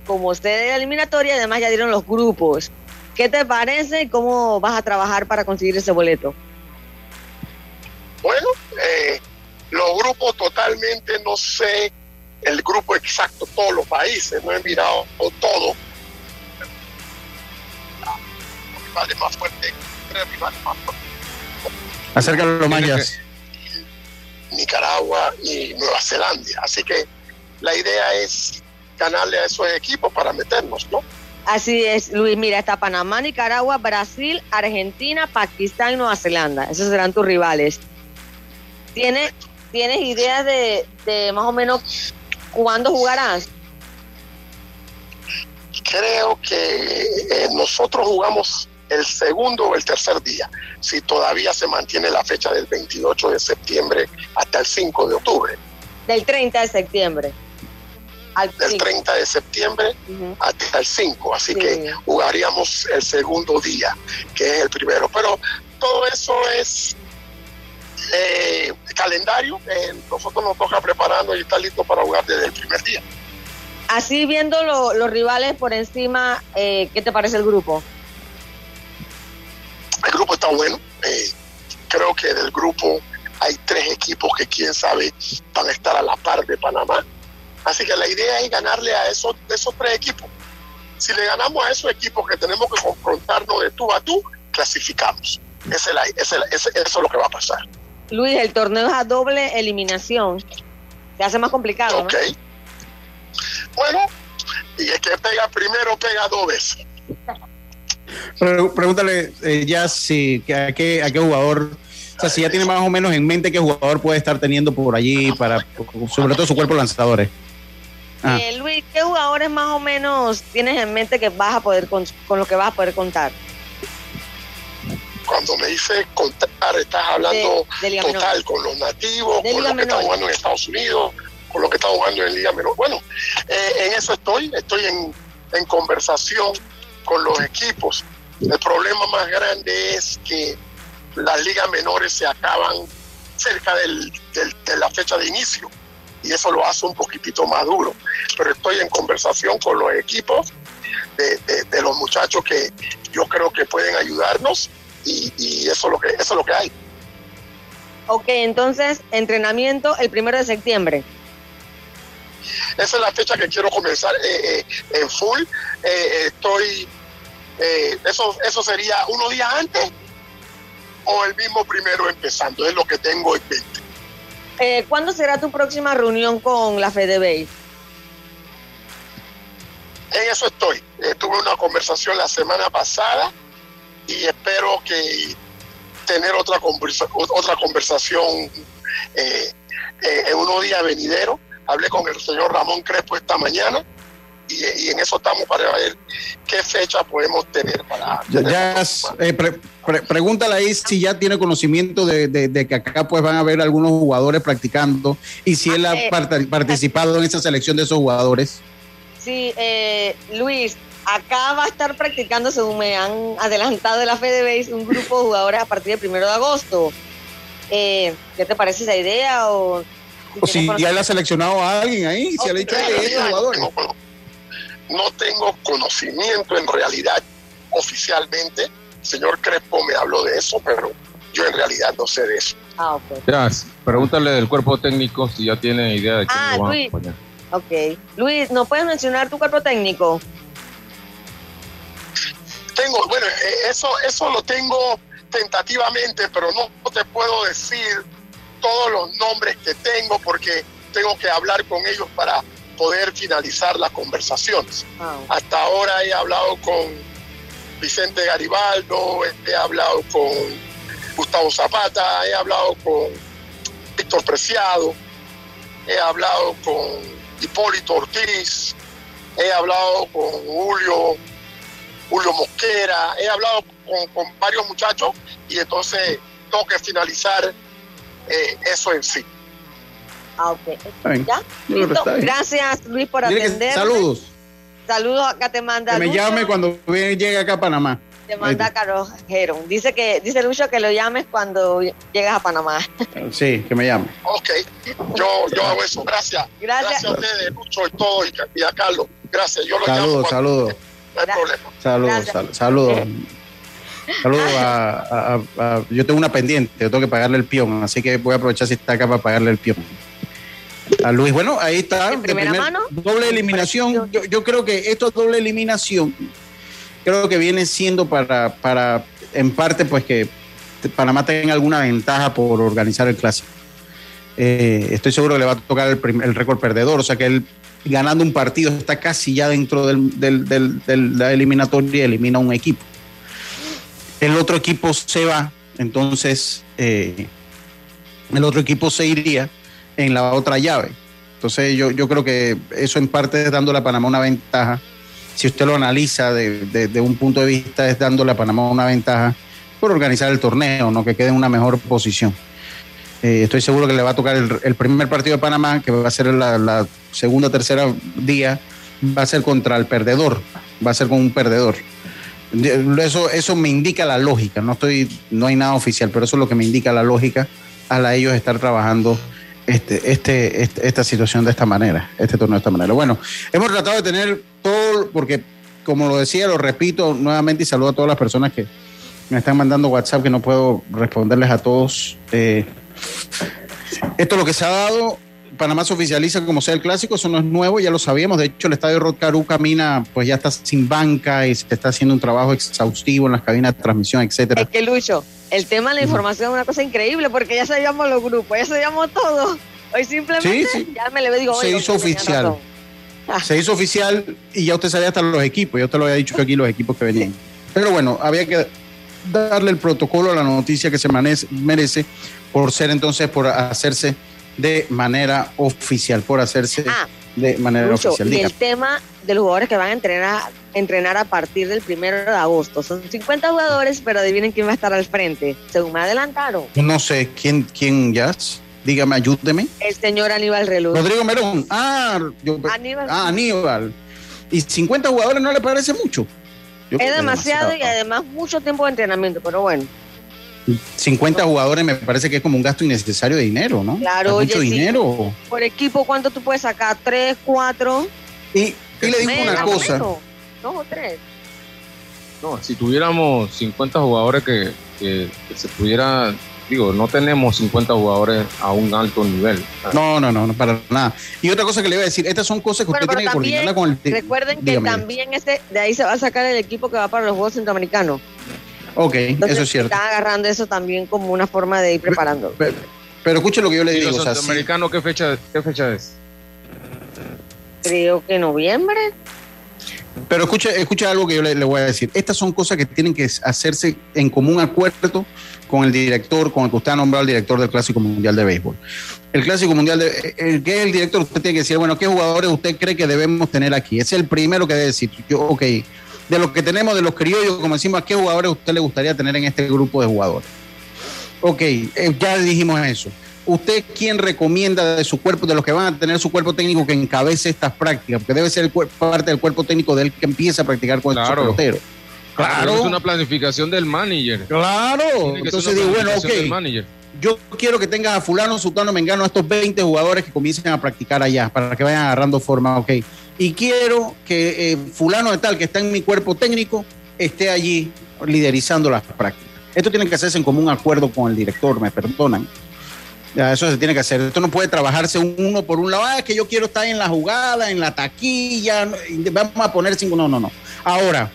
como sede de la eliminatoria y además ya dieron los grupos. ¿Qué te parece y cómo vas a trabajar para conseguir ese boleto? Bueno, eh, los grupos totalmente, no sé el grupo exacto, todos los países, no he mirado todo. Los rivales más fuertes, tres rivales más fuertes. Acércalo más Tiene ya. que- Nicaragua y Nueva Zelanda. Así que la idea es ganarle a esos equipos para meternos, ¿no? Así es, Luis. Mira, está Panamá, Nicaragua, Brasil, Argentina, Pakistán y Nueva Zelanda. Esos serán tus rivales. ¿Tienes, ¿tienes ideas de, de más o menos cuándo jugarás? Creo que eh, nosotros jugamos el segundo o el tercer día, si todavía se mantiene la fecha del 28 de septiembre hasta el 5 de octubre. Del 30 de septiembre. Al Del 5. 30 de septiembre hasta el 5, así que jugaríamos el segundo día, que es el primero. Pero todo eso es eh, calendario, eh, nosotros nos toca prepararnos y estar listos para jugar desde el primer día. Así viendo lo- los rivales por encima, eh, ¿qué te parece el grupo? El grupo está bueno. creo que del grupo hay tres equipos que quién sabe van a estar a la par de Panamá. Así que la idea es ganarle a esos, esos tres equipos. Si le ganamos a esos equipos que tenemos que confrontarnos de tú a tú, clasificamos. Ese- eso es lo que va a pasar. Luis, el torneo es a doble eliminación. Se hace más complicado, ¿no? Ok. Bueno, y el que pega primero pega dos veces. Pre- pregúntale eh, ya si a qué a qué jugador, o sea, si ya tiene más o menos en mente qué jugador puede estar teniendo por allí para sobre todo su cuerpo lanzadores. Ah. Eh, Luis, ¿qué jugadores más o menos tienes en mente que vas a poder con, con los que vas a poder contar? Cuando me dice contar, estás hablando De- de Liga total Menor. con los nativos, De con los que están jugando en Estados Unidos, con los que están jugando en Liga Menor. Bueno, eh, en eso estoy, estoy en, en conversación con los equipos. El problema más grande es que las ligas menores se acaban cerca del- del- de la fecha de inicio y eso lo hace un poquitito más duro. Pero estoy en conversación con los equipos de, de- de los muchachos que yo creo que pueden ayudarnos y, y eso es lo que eso es lo que hay. Ok, entonces, entrenamiento el primero de septiembre. Esa es la fecha que quiero comenzar eh, eh, en full. Eh, estoy, eso, eso sería unos días antes o el mismo primero empezando, es lo que tengo en mente. Eh, ¿Cuándo será tu próxima reunión con la FedeBase? En eso estoy. Eh, tuve una conversación la semana pasada y espero que tener otra, conversa- otra conversación eh, eh, en unos días venideros. Hablé con el señor Ramón Crespo esta mañana y, y en eso estamos para ver qué fecha podemos tener para... Ya, ya, eh, pre- pre- pregúntale ahí si ya tiene conocimiento de, de- de que acá pues van a haber algunos jugadores practicando y si él ha eh, part- participado en esa selección de esos jugadores. Sí, eh, Luis, acá va a estar practicando, según me han adelantado de la FedeBase, un grupo de jugadores a partir del primero de agosto. Eh, ¿Qué te parece esa idea? O, O si ya él ha seleccionado a alguien ahí, si le ha dicho En "Hey, estos realidad, jugadores. No, tengo- no tengo conocimiento en realidad oficialmente. El señor Crespo me habló de eso, pero yo en realidad no sé de eso. Ah, ok. Ya, pregúntale del cuerpo técnico si ya tiene idea de quién Ah, lo van a Luis. acompañar. Ok. Luis, ¿no puedes mencionar tu cuerpo técnico? Tengo, bueno, eh, eso, eso lo tengo tentativamente, pero no te puedo decir todos los nombres que tengo porque tengo que hablar con ellos para poder finalizar las conversaciones. Hasta ahora he hablado con Vicente Garibaldo, he hablado con Gustavo Zapata, he hablado con Víctor Preciado, he hablado con Hipólito Ortiz, he hablado con Julio, Julio Mosquera, he hablado con, con varios muchachos y entonces tengo que finalizar eh, eso en sí. Ah, ok. Gracias, Luis, por atender. saludos. Saludos acá te manda Que me Lucho, llame cuando viene- llegue acá a Panamá. te manda Carlos Geron. Dice que dice Lucho que lo llames cuando llegas a Panamá. Sí, que me llame. Ok, yo, yo hago eso. Gracias. Gracias. a ustedes, Lucho y todo, y, a Carlos. Gracias. Yo lo llamo. Saludos, cuando- saludos. No hay problema. Saludos, Gracias. sal- saludos. Saludos a, a- a- a- Yo tengo una pendiente, yo tengo que pagarle el peón, así que voy a aprovechar si está acá para pagarle el peón. A Luis, bueno, ahí está. de primera mano? Doble eliminación. Yo, yo creo que esto es doble eliminación. Creo que viene siendo para, para, en parte, pues que Panamá tenga alguna ventaja por organizar el clásico. Eh, estoy seguro que le va a tocar el, el récord perdedor, o sea que él ganando un partido está casi ya dentro del- del- del- de la eliminatoria y elimina un equipo. El otro equipo se va, entonces eh, el otro equipo se iría en la otra llave. Entonces yo, yo creo que eso en parte es dándole a Panamá una ventaja. Si usted lo analiza de, de- un punto de vista, es dándole a Panamá una ventaja por organizar el torneo, ¿no? que quede en una mejor posición. Eh, estoy seguro que le va a tocar el, primer partido de Panamá, que va a ser la, la segunda, tercera día, va a ser contra el perdedor, va a ser con un perdedor. De- Eso, eso me indica la lógica, no estoy, no hay nada oficial, pero eso es lo que me indica la lógica a la ellos estar trabajando este, este, este- esta situación de esta manera, este torneo de esta manera. Bueno, hemos tratado de tener todo, porque como lo decía, lo repito nuevamente y saludo a todas las personas que me están mandando WhatsApp, que no puedo responderles a todos. Eh, esto es lo que se ha dado. Panamá se oficializa como sea el clásico, eso no es nuevo, ya lo sabíamos. De hecho, el estadio Rod Caru camina, pues ya está sin banca y se está haciendo un trabajo exhaustivo en las cabinas de transmisión, etcétera. Es que Lucho, el tema de la información es una cosa increíble porque ya sabíamos los grupos, ya sabíamos todo. Hoy simplemente Sí, sí. ya me le digo, se hizo oficial. Se hizo oficial y ya usted sabía hasta los equipos. Yo te lo había dicho que aquí los equipos que venían. Pero bueno, había que darle el protocolo a la noticia que se merece por ser entonces, por hacerse de manera oficial, por hacerse de manera Lucho, oficial. y Diga. el tema de los jugadores que van a entrenar, entrenar a partir del primero de agosto. Son 50 jugadores, pero adivinen quién va a estar al frente. Según me adelantaron, No sé quién, quién ya. Dígame, ayúdeme. el señor Aníbal Reluz. Rodrigo Merón. Ah, yo- Aníbal. ah, Aníbal. ¿Y 50 jugadores no le parece mucho? Yo Es que demasiado y además mucho tiempo de entrenamiento, pero bueno. 50 jugadores me parece que es como un gasto innecesario de dinero, ¿no? Claro, Es oye, mucho sí. dinero. Por equipo, ¿cuánto tú puedes sacar? ¿Tres, cuatro? Y, y le digo una cosa. menos. Dos o tres. No, si tuviéramos 50 jugadores que, que- que se pudiera, digo, no tenemos 50 jugadores a un alto nivel. No, no, no, no, para nada. Y otra cosa que le iba a decir, estas son cosas que Bueno, usted tiene que coordinarla con el... recuerden que Dígame. también este, de ahí se va a sacar el equipo que va para los Juegos Centroamericanos. Ok, Entonces, eso es cierto. Están agarrando eso también como una forma de ir preparando. Pero, pero escuche lo que yo le ¿Y digo. los o sea, sí- centroamericanos qué fecha, qué fecha es? Creo que noviembre. Pero escuche, escuche algo que yo le, le voy a decir. Estas son cosas que tienen que hacerse en común acuerdo con el director, con el que usted ha nombrado el director del Clásico Mundial de Béisbol. El Clásico Mundial de el que es el director, usted tiene que decir, bueno, ¿qué jugadores usted cree que debemos tener aquí? Ese es el primero que debe decir. Yo, ok, de los que tenemos, de los criollos, como decimos, ¿a qué jugadores usted le gustaría tener en este grupo de jugadores? Ok, eh, ya dijimos eso. ¿Usted quién recomienda de su cuerpo, de los que van a tener su cuerpo técnico que encabece estas prácticas? Porque debe ser el parte del cuerpo técnico del que empieza a practicar con Claro. peloteros. Claro. Es una planificación del manager. Claro. Entonces digo, bueno, ok. Yo quiero que tengas a fulano, sutano, mengano, a estos 20 jugadores que comiencen a practicar allá, para que vayan agarrando forma, ok. Y quiero que eh, fulano de tal que está en mi cuerpo técnico esté allí liderizando las prácticas. Esto tiene que hacerse en común acuerdo con el director, me perdonan. Ya, eso se tiene que hacer. Esto no puede trabajarse uno por un lado. Ah, es que yo quiero estar en la jugada, en la taquilla. Vamos a poner cinco. No, no, no. Ahora,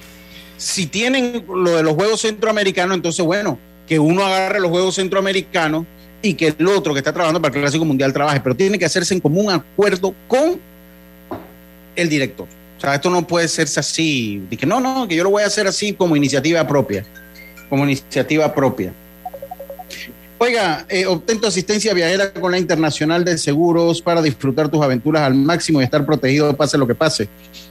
si tienen lo de los Juegos Centroamericanos, entonces, bueno, que uno agarre los Juegos Centroamericanos y que el otro que está trabajando para el Clásico Mundial trabaje. Pero tiene que hacerse en común acuerdo con el director. O sea, esto no puede hacerse así. Dije, no, no, que yo lo voy a hacer así como iniciativa propia. Como iniciativa propia. Oiga, eh, obtén tu asistencia viajera con la Internacional de Seguros para disfrutar tus aventuras al máximo y estar protegido pase lo que pase.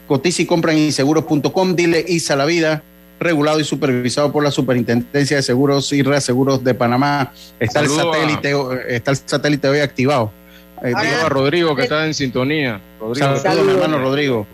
Cotiza y compra en inseguros.com, dile ISA la vida, regulado y supervisado por la Superintendencia de Seguros y Reaseguros de Panamá. Está el satélite, está el satélite hoy activado. Eh, Saludos a Rodrigo que está en sintonía. Rodrigo. Saludos, hermano Rodrigo.